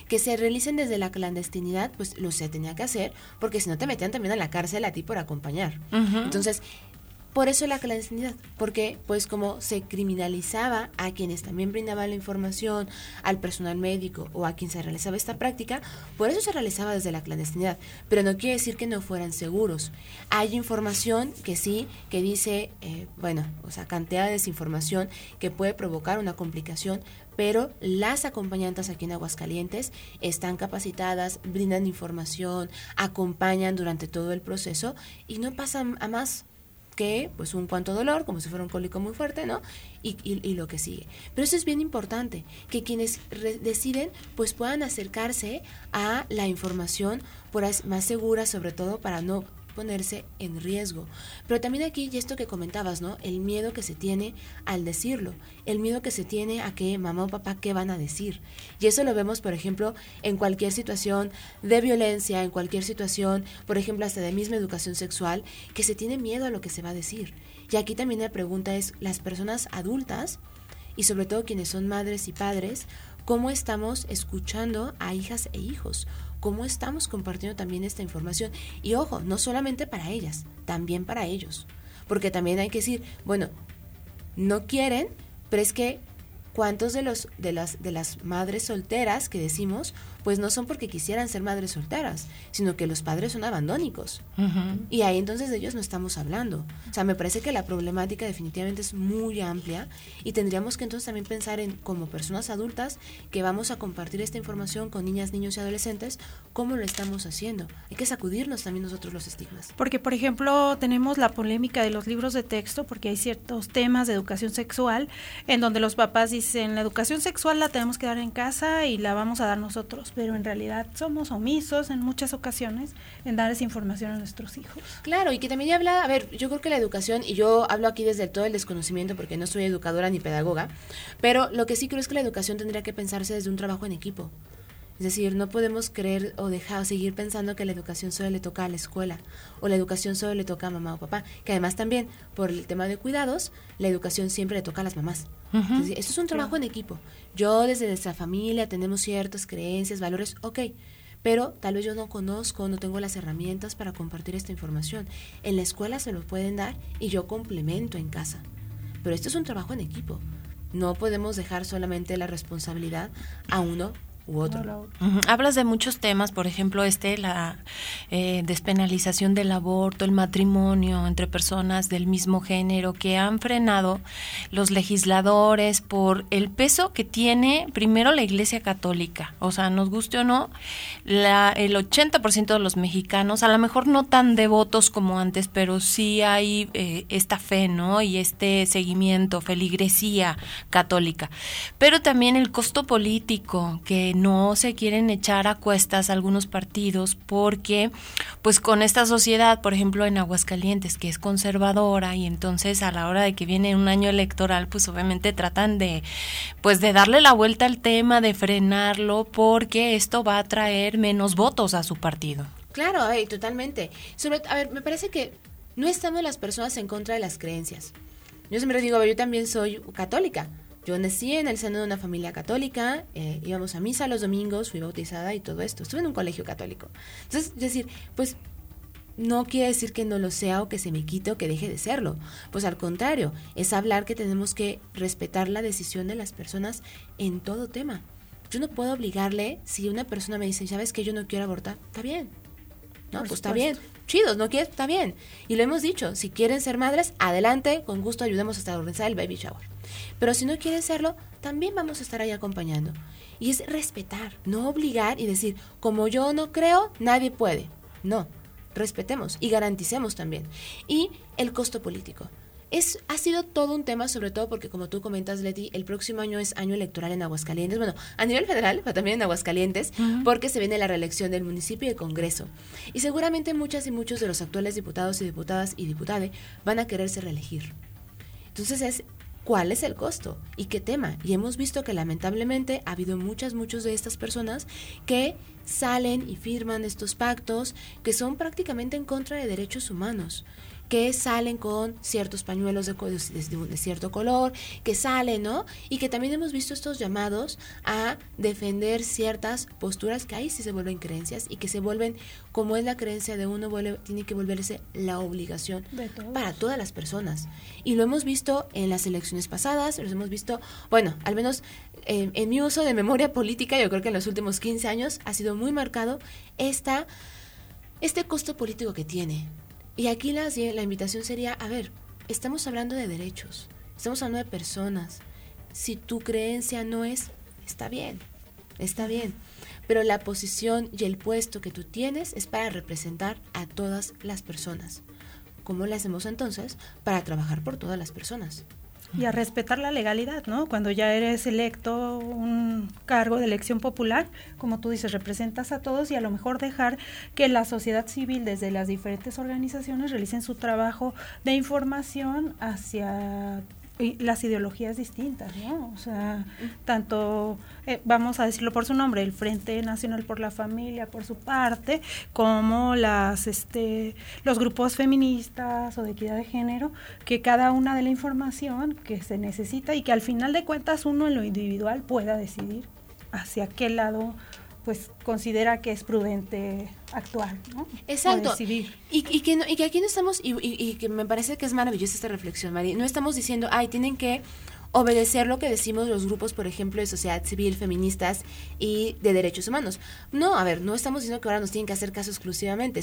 que se realicen desde la clandestinidad, pues lo se tenía que hacer, porque si no te metían también a la cárcel a ti por acompañar. Entonces, por eso la clandestinidad, porque pues como se criminalizaba a quienes también brindaban la información, al personal médico o a quien se realizaba esta práctica, por eso se realizaba desde la clandestinidad. Pero no quiere decir que no fueran seguros. Hay información que sí, que dice, eh, bueno, o sea, cantidad de desinformación que puede provocar una complicación, pero las acompañantes aquí en Aguascalientes están capacitadas, brindan información, acompañan durante todo el proceso y no pasan a más que pues un cuanto dolor, como si fuera un cólico muy fuerte, ¿no? Y, y, lo que sigue. Pero eso es bien importante, que quienes deciden pues puedan acercarse a la información por más segura, sobre todo para no ponerse en riesgo. Pero también aquí, y esto que comentabas, ¿no? El miedo que se tiene al decirlo, el miedo que se tiene a que mamá o papá, ¿qué van a decir? Y eso lo vemos, por ejemplo, en cualquier situación de violencia, en cualquier situación, por ejemplo, hasta de misma educación sexual, que se tiene miedo a lo que se va a decir. Y aquí también la pregunta es, las personas adultas, y sobre todo quienes son madres y padres, cómo estamos escuchando a hijas e hijos, cómo estamos compartiendo también esta información. Y ojo, no solamente para ellas, también para ellos. Porque también hay que decir, bueno, no quieren, pero es que cuántos de los de las de las madres solteras que decimos pues no son porque quisieran ser madres solteras, sino que los padres son abandónicos. Y ahí entonces de ellos no estamos hablando. O sea, me parece que la problemática definitivamente es muy amplia y tendríamos que entonces también pensar en como personas adultas que vamos a compartir esta información con niñas, niños y adolescentes, cómo lo estamos haciendo. Hay que sacudirnos también nosotros los estigmas. Porque, por ejemplo, tenemos la polémica de los libros de texto, porque hay ciertos temas de educación sexual en donde los papás dicen, la educación sexual la tenemos que dar en casa y la vamos a dar nosotros pero en realidad somos omisos en muchas ocasiones en dar esa información a nuestros hijos. Claro, y que también habla, a ver, yo creo que la educación, y yo hablo aquí desde todo el desconocimiento porque no soy educadora ni pedagoga, pero lo que sí creo es que la educación tendría que pensarse desde un trabajo en equipo. Es decir, no podemos creer o dejar seguir pensando que la educación solo le toca a la escuela o la educación solo le toca a mamá o papá, que además también por el tema de cuidados, la educación siempre le toca a las mamás. eso es un trabajo en equipo. Yo desde nuestra familia tenemos ciertas creencias, valores, ok, pero tal vez yo no conozco, no tengo las herramientas para compartir esta información. En la escuela se lo pueden dar y yo complemento en casa. Pero esto es un trabajo en equipo. No podemos dejar solamente la responsabilidad a uno Hablas de muchos temas, por ejemplo, este, la eh, despenalización del aborto, el matrimonio entre personas del mismo género, que han frenado los legisladores por el peso que tiene primero la Iglesia Católica. O sea, nos guste o no, la, el 80% de los mexicanos, a lo mejor no tan devotos como antes, pero sí hay eh, esta fe, ¿no? Y este seguimiento, feligresía católica. Pero también el costo político que no se quieren echar a cuestas algunos partidos porque pues con esta sociedad, por ejemplo en Aguascalientes, que es conservadora y entonces a la hora de que viene un año electoral, pues obviamente tratan de pues de darle la vuelta al tema, de frenarlo porque esto va a traer menos votos a su partido. Claro, totalmente. Sobre, a ver, me parece que no estamos las personas en contra de las creencias. Yo siempre digo, yo también soy católica. Yo nací en el seno de una familia católica, eh, íbamos a misa los domingos, fui bautizada y todo esto. Estuve en un colegio católico. Entonces, es decir, pues no quiere decir que no lo sea o que se me quite o que deje de serlo. Pues al contrario, es hablar que tenemos que respetar la decisión de las personas en todo tema. Yo no puedo obligarle si una persona me dice, ¿sabes que yo no quiero abortar? Está bien. No, pues está bien. Chidos, ¿no quieres? Está bien. Y lo hemos dicho, si quieren ser madres, adelante, con gusto ayudemos hasta organizar el baby shower. Pero si no quieren serlo, también vamos a estar ahí acompañando. Y es respetar, no obligar y decir, como yo no creo, nadie puede. No, respetemos y garanticemos también. Y el costo político. Es, ha sido todo un tema, sobre todo porque, como tú comentas, Leti, el próximo año es año electoral en Aguascalientes. Bueno, a nivel federal, pero también en Aguascalientes, porque se viene la reelección del municipio y el Congreso. Y seguramente muchas y muchos de los actuales diputados y diputadas y diputadas van a quererse reelegir. Entonces es cuál es el costo y qué tema. Y hemos visto que lamentablemente ha habido muchas, muchas de estas personas que salen y firman estos pactos que son prácticamente en contra de derechos humanos. Que salen con ciertos pañuelos de, de, cierto color, que salen, ¿no? Y que también hemos visto estos llamados a defender ciertas posturas que ahí sí se vuelven creencias y que se vuelven, como es la creencia de uno, vuelve, tiene que volverse la obligación para todas las personas. Y lo hemos visto en las elecciones pasadas, lo hemos visto, bueno, al menos en, en mi uso de memoria política, yo creo que en los últimos 15 años ha sido muy marcado esta, este costo político que tiene y aquí la, la invitación sería, a ver, estamos hablando de derechos, estamos hablando de personas. Si tu creencia no es, está bien, está bien. Pero la posición y el puesto que tú tienes es para representar a todas las personas. ¿Cómo lo hacemos entonces? Para trabajar por todas las personas y a respetar la legalidad, ¿no? Cuando ya eres electo un cargo de elección popular, como tú dices, representas a todos y a lo mejor dejar que la sociedad civil desde las diferentes organizaciones realicen su trabajo de información hacia las ideologías distintas, ¿no? O sea, tanto, eh, vamos a decirlo por su nombre, el Frente Nacional por la Familia, por su parte, como las, este, los grupos feministas o de equidad de género, que cada una de la información que se necesita y que al final de cuentas uno en lo individual pueda decidir hacia qué lado pues considera que es prudente actuar, ¿no? Exacto. Y, y, que y que aquí no estamos, y, y, que me parece que es maravillosa esta reflexión, Mari, no estamos diciendo, ay, tienen que obedecer lo que decimos los grupos, por ejemplo, de sociedad civil, feministas y de derechos humanos. No, a ver, no estamos diciendo que ahora nos tienen que hacer caso exclusivamente.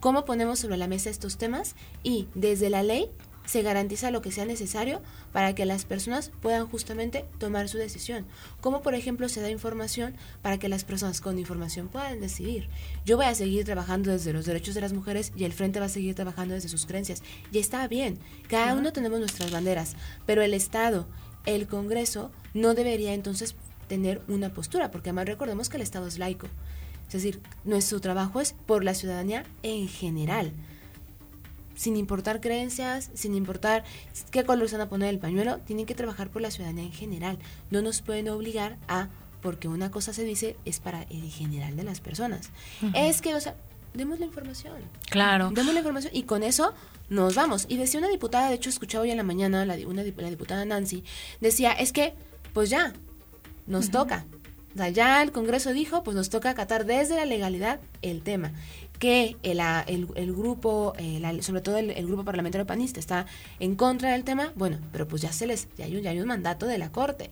cómo ponemos sobre la mesa estos temas y desde la ley se garantiza lo que sea necesario para que las personas puedan justamente tomar su decisión. Como por ejemplo se da información para que las personas con información puedan decidir. Yo voy a seguir trabajando desde los derechos de las mujeres y el Frente va a seguir trabajando desde sus creencias. Y está bien, cada uno tenemos nuestras banderas, pero el Estado, el Congreso, no debería entonces tener una postura, porque además recordemos que el Estado es laico. Es decir, nuestro trabajo es por la ciudadanía en general sin importar creencias, sin importar qué color se van a poner el pañuelo, tienen que trabajar por la ciudadanía en general. No nos pueden obligar a, porque una cosa se dice, es para el general de las personas. Es que, o sea, demos la información. Claro. Demos la información y con eso nos vamos. Y decía una diputada, de hecho, escuchaba hoy en la mañana, la, una, la diputada Nancy, decía, es que, pues ya, nos toca. O sea, ya el Congreso dijo, pues nos toca acatar desde la legalidad el tema que el, el, grupo, eh, sobre todo el, grupo parlamentario panista está en contra del tema, bueno, pero pues ya se les, ya hay un, ya hay un mandato de la Corte.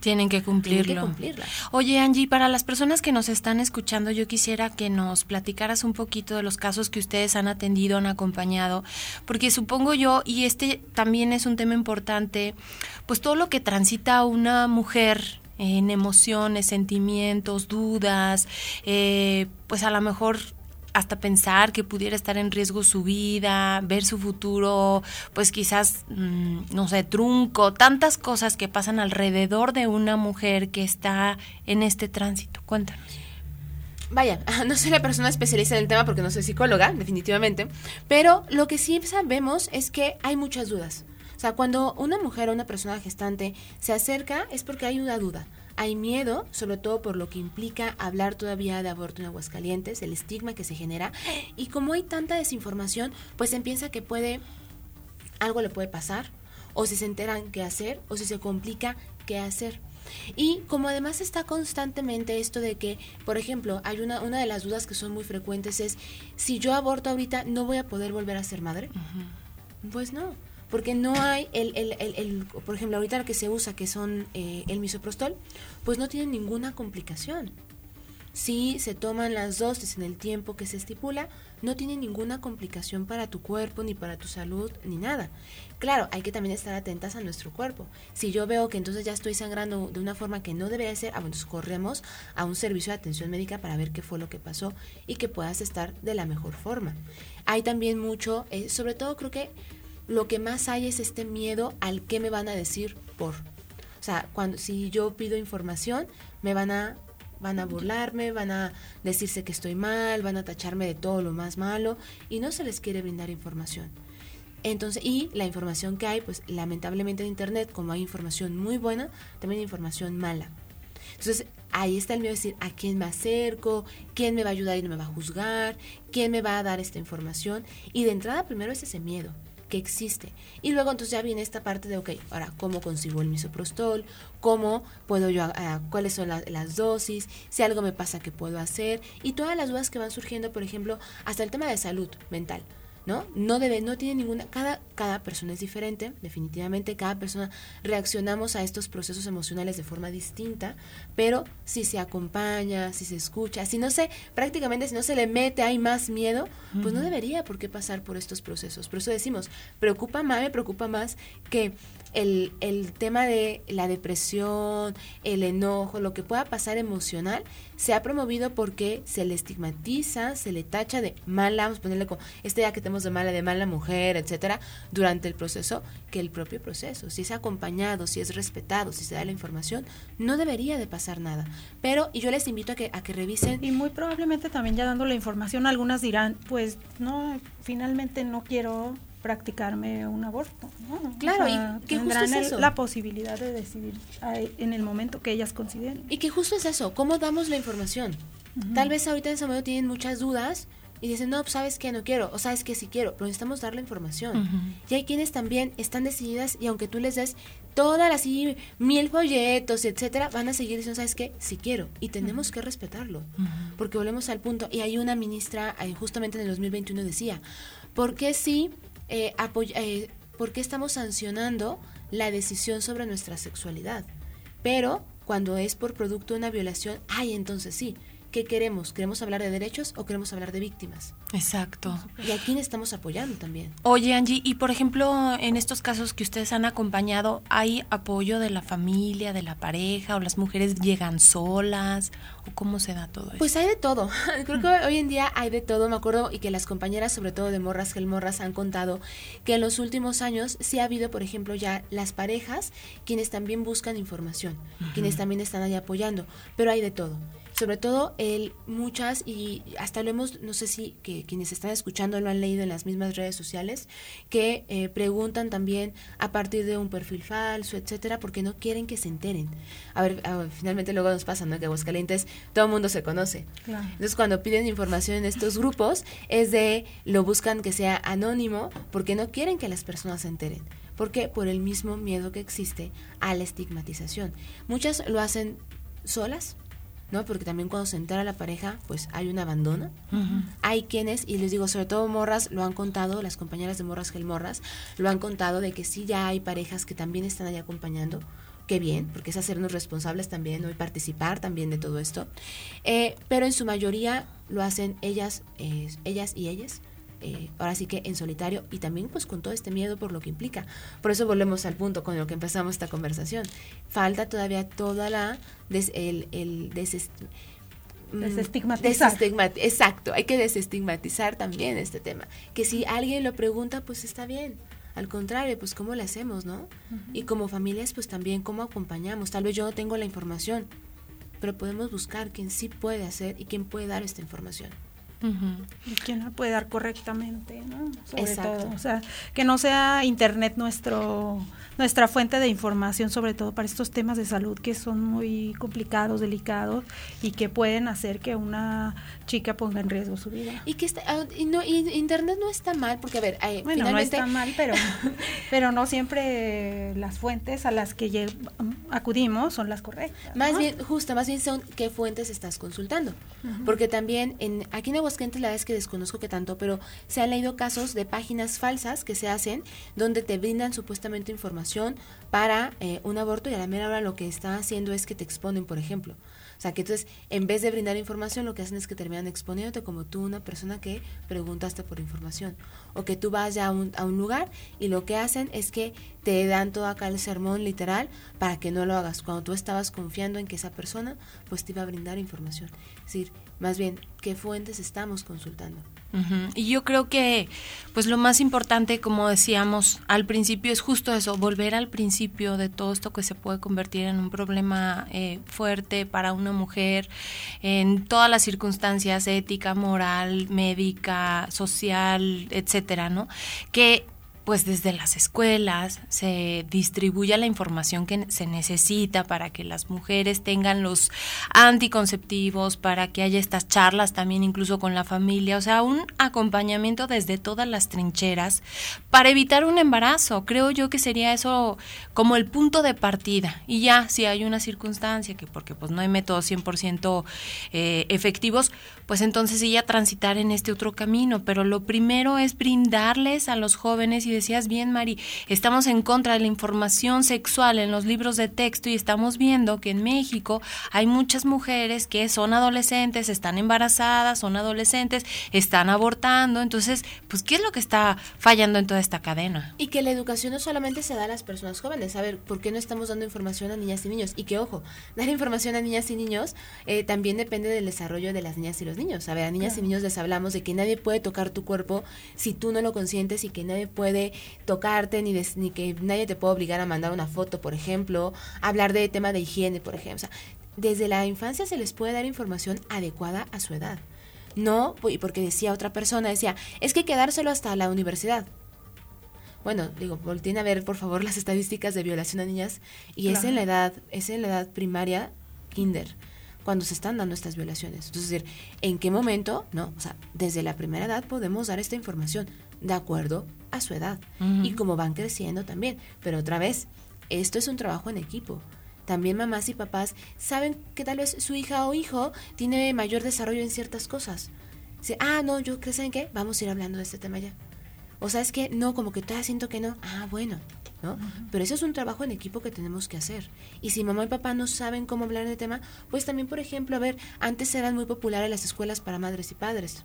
Tienen que cumplirlo. Tienen que cumplirla. Oye, Angie, para las personas que nos están escuchando, yo quisiera que nos platicaras un poquito de los casos que ustedes han atendido, han acompañado, porque supongo yo, y este también es un tema importante, pues todo lo que transita una mujer en emociones, sentimientos, dudas, eh, pues a lo mejor hasta pensar que pudiera estar en riesgo su vida, ver su futuro, pues quizás, mm, no sé, trunco, tantas cosas que pasan alrededor de una mujer que está en este tránsito. Cuéntanos. Vaya, no soy la persona especialista en el tema porque no soy psicóloga, definitivamente, pero lo que sí sabemos es que hay muchas dudas. Sea, cuando una mujer o una persona gestante se acerca es porque hay una duda. Hay miedo, sobre todo por lo que implica hablar todavía de aborto en Aguascalientes, el estigma que se genera. Y como hay tanta desinformación, pues se piensa que puede, algo le puede pasar, o si se enteran qué hacer, o si se complica qué hacer. Y como además está constantemente esto de que, por ejemplo, hay una, una de las dudas que son muy frecuentes es, si yo aborto ahorita, ¿no voy a poder volver a ser madre? Pues no porque no hay el, el, el, por ejemplo, ahorita lo que se usa, que son eh, el misoprostol, pues no tiene ninguna complicación. Si se toman las dosis en el tiempo que se estipula, no tiene ninguna complicación para tu cuerpo, ni para tu salud, ni nada. Claro, hay que también estar atentas a nuestro cuerpo. Si yo veo que entonces ya estoy sangrando de una forma que no debería ser, ah, entonces corremos a un servicio de atención médica para ver qué fue lo que pasó y que puedas estar de la mejor forma. Hay también mucho, eh, sobre todo creo que lo que más hay es este miedo al qué me van a decir por. O sea, cuando si yo pido información, me van a van a burlarme, van a decirse que estoy mal, van a tacharme de todo lo más malo y no se les quiere brindar información. Entonces, y la información que hay, pues lamentablemente en internet, como hay información muy buena, también hay información mala. Entonces, ahí está el miedo de decir a quién me acerco, quién me va a ayudar y no me va a juzgar, quién me va a dar esta información. Y de entrada primero es ese miedo que existe. Y luego entonces ya viene esta parte de, ok, ahora, ¿cómo consigo el misoprostol? ¿Cómo puedo yo, ah, cuáles son las dosis? Si algo me pasa, ¿qué puedo hacer? Y todas las dudas que van surgiendo, por ejemplo, hasta el tema de salud mental. ¿no? No debe, no tiene ninguna, cada, cada persona es diferente, definitivamente, cada persona reaccionamos a estos procesos emocionales de forma distinta, pero si se acompaña, si se escucha, si no se, prácticamente si no se le mete, hay más miedo, pues no debería por qué pasar por estos procesos. Por eso decimos, preocupa más, me preocupa más que el, el tema de la depresión, el enojo, lo que pueda pasar emocional, se ha promovido porque se le estigmatiza, se le tacha de mala, vamos a ponerle como este ya que tenemos de mala, de mala mujer, etcétera, durante el proceso, que el propio proceso, si es acompañado, si es respetado, si se da la información, no debería de pasar nada. Pero, y yo les invito a que, a que revisen. Y muy probablemente también ya dando la información, algunas dirán, pues no, finalmente no quiero practicarme un aborto. Claro, y que tendrán la posibilidad de decidir en el momento que ellas consideren. Y que justo es eso, ¿cómo damos la información? Tal vez ahorita en ese momento tienen muchas dudas y dicen, no, pues sabes que no quiero, o sabes que sí quiero, pero necesitamos dar la información. Y hay quienes también están decididas y aunque tú les des todas las mil folletos, etcétera, van a seguir diciendo, sabes que sí quiero. Y tenemos que respetarlo, porque volvemos al punto. Y hay una ministra, eh, justamente en el 2021 decía, ¿por qué sí eh, eh, por qué estamos sancionando la decisión sobre nuestra sexualidad. Pero cuando es por producto de una violación, ay, entonces sí, ¿Qué queremos? ¿Queremos hablar de derechos o queremos hablar de víctimas? Exacto. Y a quién estamos apoyando también. Oye, Angie, y por ejemplo, en estos casos que ustedes han acompañado, ¿hay apoyo de la familia, de la pareja, o las mujeres llegan solas? ¿O cómo se da todo eso? Pues hay de todo. Creo que hoy en día hay de todo. Me acuerdo y que las compañeras, sobre todo de Morras Gel Morras, han contado que en los últimos años sí ha habido, por ejemplo, ya las parejas quienes también buscan información, quienes también están ahí apoyando, pero hay de todo sobre todo el muchas y hasta lo hemos no sé si que quienes están escuchando lo han leído en las mismas redes sociales que eh, preguntan también a partir de un perfil falso etcétera porque no quieren que se enteren. A ver, finalmente luego nos pasa no que Aguascalientes todo el mundo se conoce. Entonces cuando piden información en estos grupos es de lo buscan que sea anónimo porque no quieren que las personas se enteren. ¿Por qué? Por el mismo miedo que existe a la estigmatización. Muchas lo hacen solas, ¿no? Porque también cuando se entera la pareja, pues hay un abandono. Hay quienes, y les digo, sobre todo morras, lo han contado, las compañeras de morras gel morras, lo han contado de que sí ya hay parejas que también están ahí acompañando. Qué bien, porque es hacernos responsables también, ¿no? Y participar también de todo esto. Eh, pero en su mayoría lo hacen ellas, eh, ellas y ellas eh, ahora sí que en solitario y también pues con todo este miedo por lo que implica. Por eso volvemos al punto con lo que empezamos esta conversación. Falta todavía toda la... el, el mm, desestigmatizar. exacto, hay que desestigmatizar también este tema. Que si alguien lo pregunta, pues está bien. Al contrario, pues cómo le hacemos, ¿no? Y como familias, pues también cómo acompañamos. Tal vez yo no tengo la información, pero podemos buscar quién sí puede hacer y quién puede dar esta información. Y quién la puede dar correctamente, ¿no? Sobre todo. O sea, que no sea Internet nuestro nuestra fuente de información, sobre todo para estos temas de salud que son muy complicados, delicados y que pueden hacer que una chica ponga en riesgo su vida. Y que está, ah, y no, Internet no está mal, porque a ver, bueno, no está mal, pero, pero no siempre las fuentes a las que acudimos son las correctas. Más bien, justo, más bien son qué fuentes estás consultando. Porque también en, aquí en Aguascalientes la verdad es que desconozco que tanto, pero se han leído casos de páginas falsas que se hacen donde te brindan supuestamente información para eh, un aborto y a la mera hora lo que está haciendo es que te exponen, por ejemplo. O sea, que entonces, en vez de brindar información, lo que hacen es que terminan exponiéndote como tú, una persona que preguntaste por información. O que tú vas ya a un, a un lugar y lo que hacen es que te dan todo acá el sermón literal para que no lo hagas. Cuando tú estabas confiando en que esa persona, pues te iba a brindar información. Es decir, más bien, ¿qué fuentes estamos consultando? Y yo creo que, pues lo más importante, como decíamos al principio, es justo eso, volver al principio de todo esto que se puede convertir en un problema eh, fuerte para una mujer en todas las circunstancias, ética, moral, médica, social, etcétera, ¿no? Que pues desde las escuelas se distribuya la información que se necesita para que las mujeres tengan los anticonceptivos, para que haya estas charlas también incluso con la familia, o sea, un acompañamiento desde todas las trincheras para evitar un embarazo. Creo yo que sería eso como el punto de partida. Y ya, si hay una circunstancia que porque pues no hay métodos 100% eh, efectivos, pues entonces sí ya transitar en este otro camino. Pero lo primero es brindarles a los jóvenes y decías bien, Mari, estamos en contra de la información sexual en los libros de texto y estamos viendo que en México hay muchas mujeres que son adolescentes, están embarazadas, son adolescentes, están abortando. Entonces, pues, ¿qué es lo que está fallando en toda esta cadena? Y que la educación no solamente se da a las personas jóvenes. A ver, ¿por qué no estamos dando información a niñas y niños? Y que, ojo, dar información a niñas y niños eh, también depende del desarrollo de las niñas y los niños. A ver, a niñas y niños les hablamos de que nadie puede tocar tu cuerpo si tú no lo consientes y que nadie puede tocarte ni, ni que nadie te puede obligar a mandar una foto, por ejemplo, hablar de tema de higiene, por ejemplo. O sea, desde la infancia se les puede dar información adecuada a su edad. No, y porque decía otra persona, decía, es que quedárselo hasta la universidad. Bueno, digo, volteen a ver por favor las estadísticas de violación a niñas y es en la edad, es en la edad primaria, kinder, cuando se están dando estas violaciones. Entonces, es decir, ¿en qué momento? No, o sea, desde la primera edad podemos dar esta información de acuerdo a su edad y como van creciendo también. Pero otra vez, esto es un trabajo en equipo. También mamás y papás saben que tal vez su hija o hijo tiene mayor desarrollo en ciertas cosas. Dice, ah, no, yo, ¿qué saben qué? Vamos a ir hablando de este tema ya. O sabes que no, como que todavía siento que no. Ah, bueno, ¿no? Pero eso es un trabajo en equipo que tenemos que hacer. Y si mamá y papá no saben cómo hablar de tema, pues también, por ejemplo, a ver, antes eran muy populares las escuelas para madres y padres.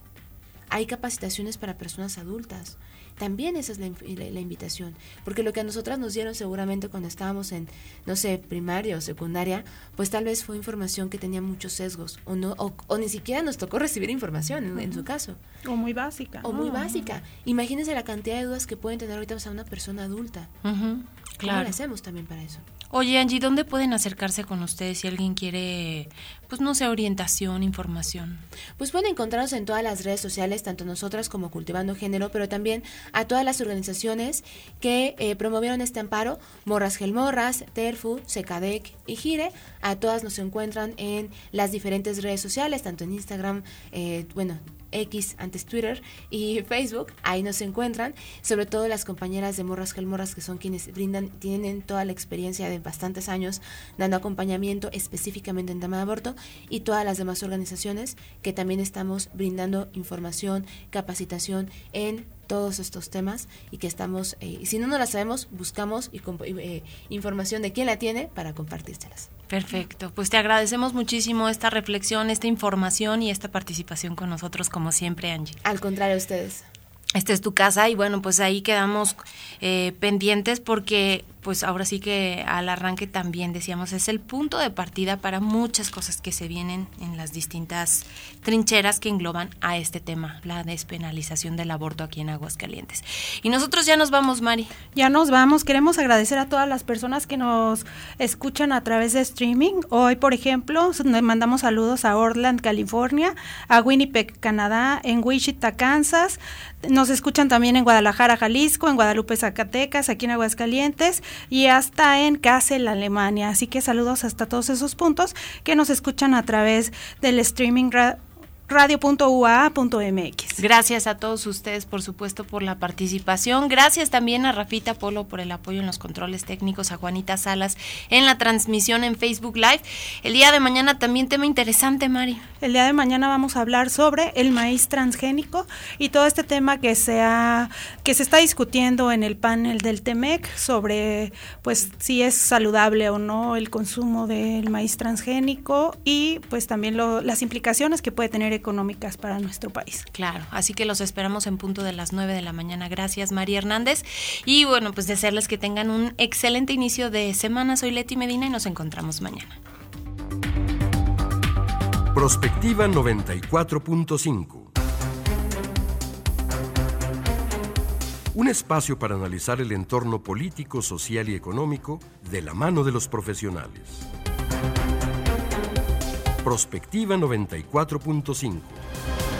Hay capacitaciones para personas adultas. También esa es la, invitación, porque lo que a nosotras nos dieron seguramente cuando estábamos en, no sé, primaria o secundaria, pues tal vez fue información que tenía muchos sesgos o no o, ni siquiera nos tocó recibir información en, su caso. O muy básica. O muy básica. Imagínense la cantidad de dudas que pueden tener ahorita a una persona adulta. Claro. ¿Cómo le hacemos también para eso? Oye, Angie, ¿dónde pueden acercarse con ustedes si alguien quiere, pues no sé, orientación, información? Pues pueden encontrarnos en todas las redes sociales, tanto nosotras como Cultivando Género, pero también a todas las organizaciones que eh, promovieron este amparo, Morras Gelmorras, Terfu, Secadec y Gire. A todas nos encuentran en las diferentes redes sociales, tanto en Instagram, eh, bueno, X, antes Twitter y Facebook, ahí nos encuentran, sobre todo las compañeras de Morras Gelmorras que son quienes brindan, tienen toda la experiencia de bastantes años dando acompañamiento específicamente en tema de aborto y todas las demás organizaciones que también estamos brindando información, capacitación en todos estos temas y que estamos, eh, y si no nos la sabemos, buscamos y, eh, información de quién la tiene para compartírselas. Perfecto, pues te agradecemos muchísimo esta reflexión, esta información y esta participación con nosotros como siempre, Angie. Al contrario, ustedes. Esta es tu casa y bueno, pues ahí quedamos eh, pendientes porque pues ahora sí que al arranque también decíamos es el punto de partida para muchas cosas que se vienen en las distintas trincheras que engloban a este tema, la despenalización del aborto aquí en Aguascalientes. Y nosotros ya nos vamos, Mari. Ya nos vamos. Queremos agradecer a todas las personas que nos escuchan a través de streaming. Hoy, por ejemplo, le mandamos saludos a Orland, California, a Winnipeg, Canadá, en Wichita, Kansas. Nos escuchan también en Guadalajara, Jalisco, en Guadalupe, Zacatecas, aquí en Aguascalientes y hasta en Kassel, Alemania. Así que saludos hasta todos esos puntos que nos escuchan a través del streaming radio.ua.mx. Gracias a todos ustedes, por supuesto, por la participación. Gracias también a Rafita Polo por el apoyo en los controles técnicos, a Juanita Salas en la transmisión en Facebook Live. El día de mañana también tema interesante, Mari. El día de mañana vamos a hablar sobre el maíz transgénico y todo este tema que se que se está discutiendo en el panel del TEMEC sobre pues si es saludable o no el consumo del maíz transgénico y pues también las implicaciones que puede tener económicas para nuestro país. Claro, así que los esperamos en punto de las 9 de la mañana. Gracias, María Hernández. Y bueno, pues desearles que tengan un excelente inicio de semana. Soy Leti Medina y nos encontramos mañana. Prospectiva 94.5 Un espacio para analizar el entorno político, social y económico de la mano de los profesionales. Prospectiva 94.5.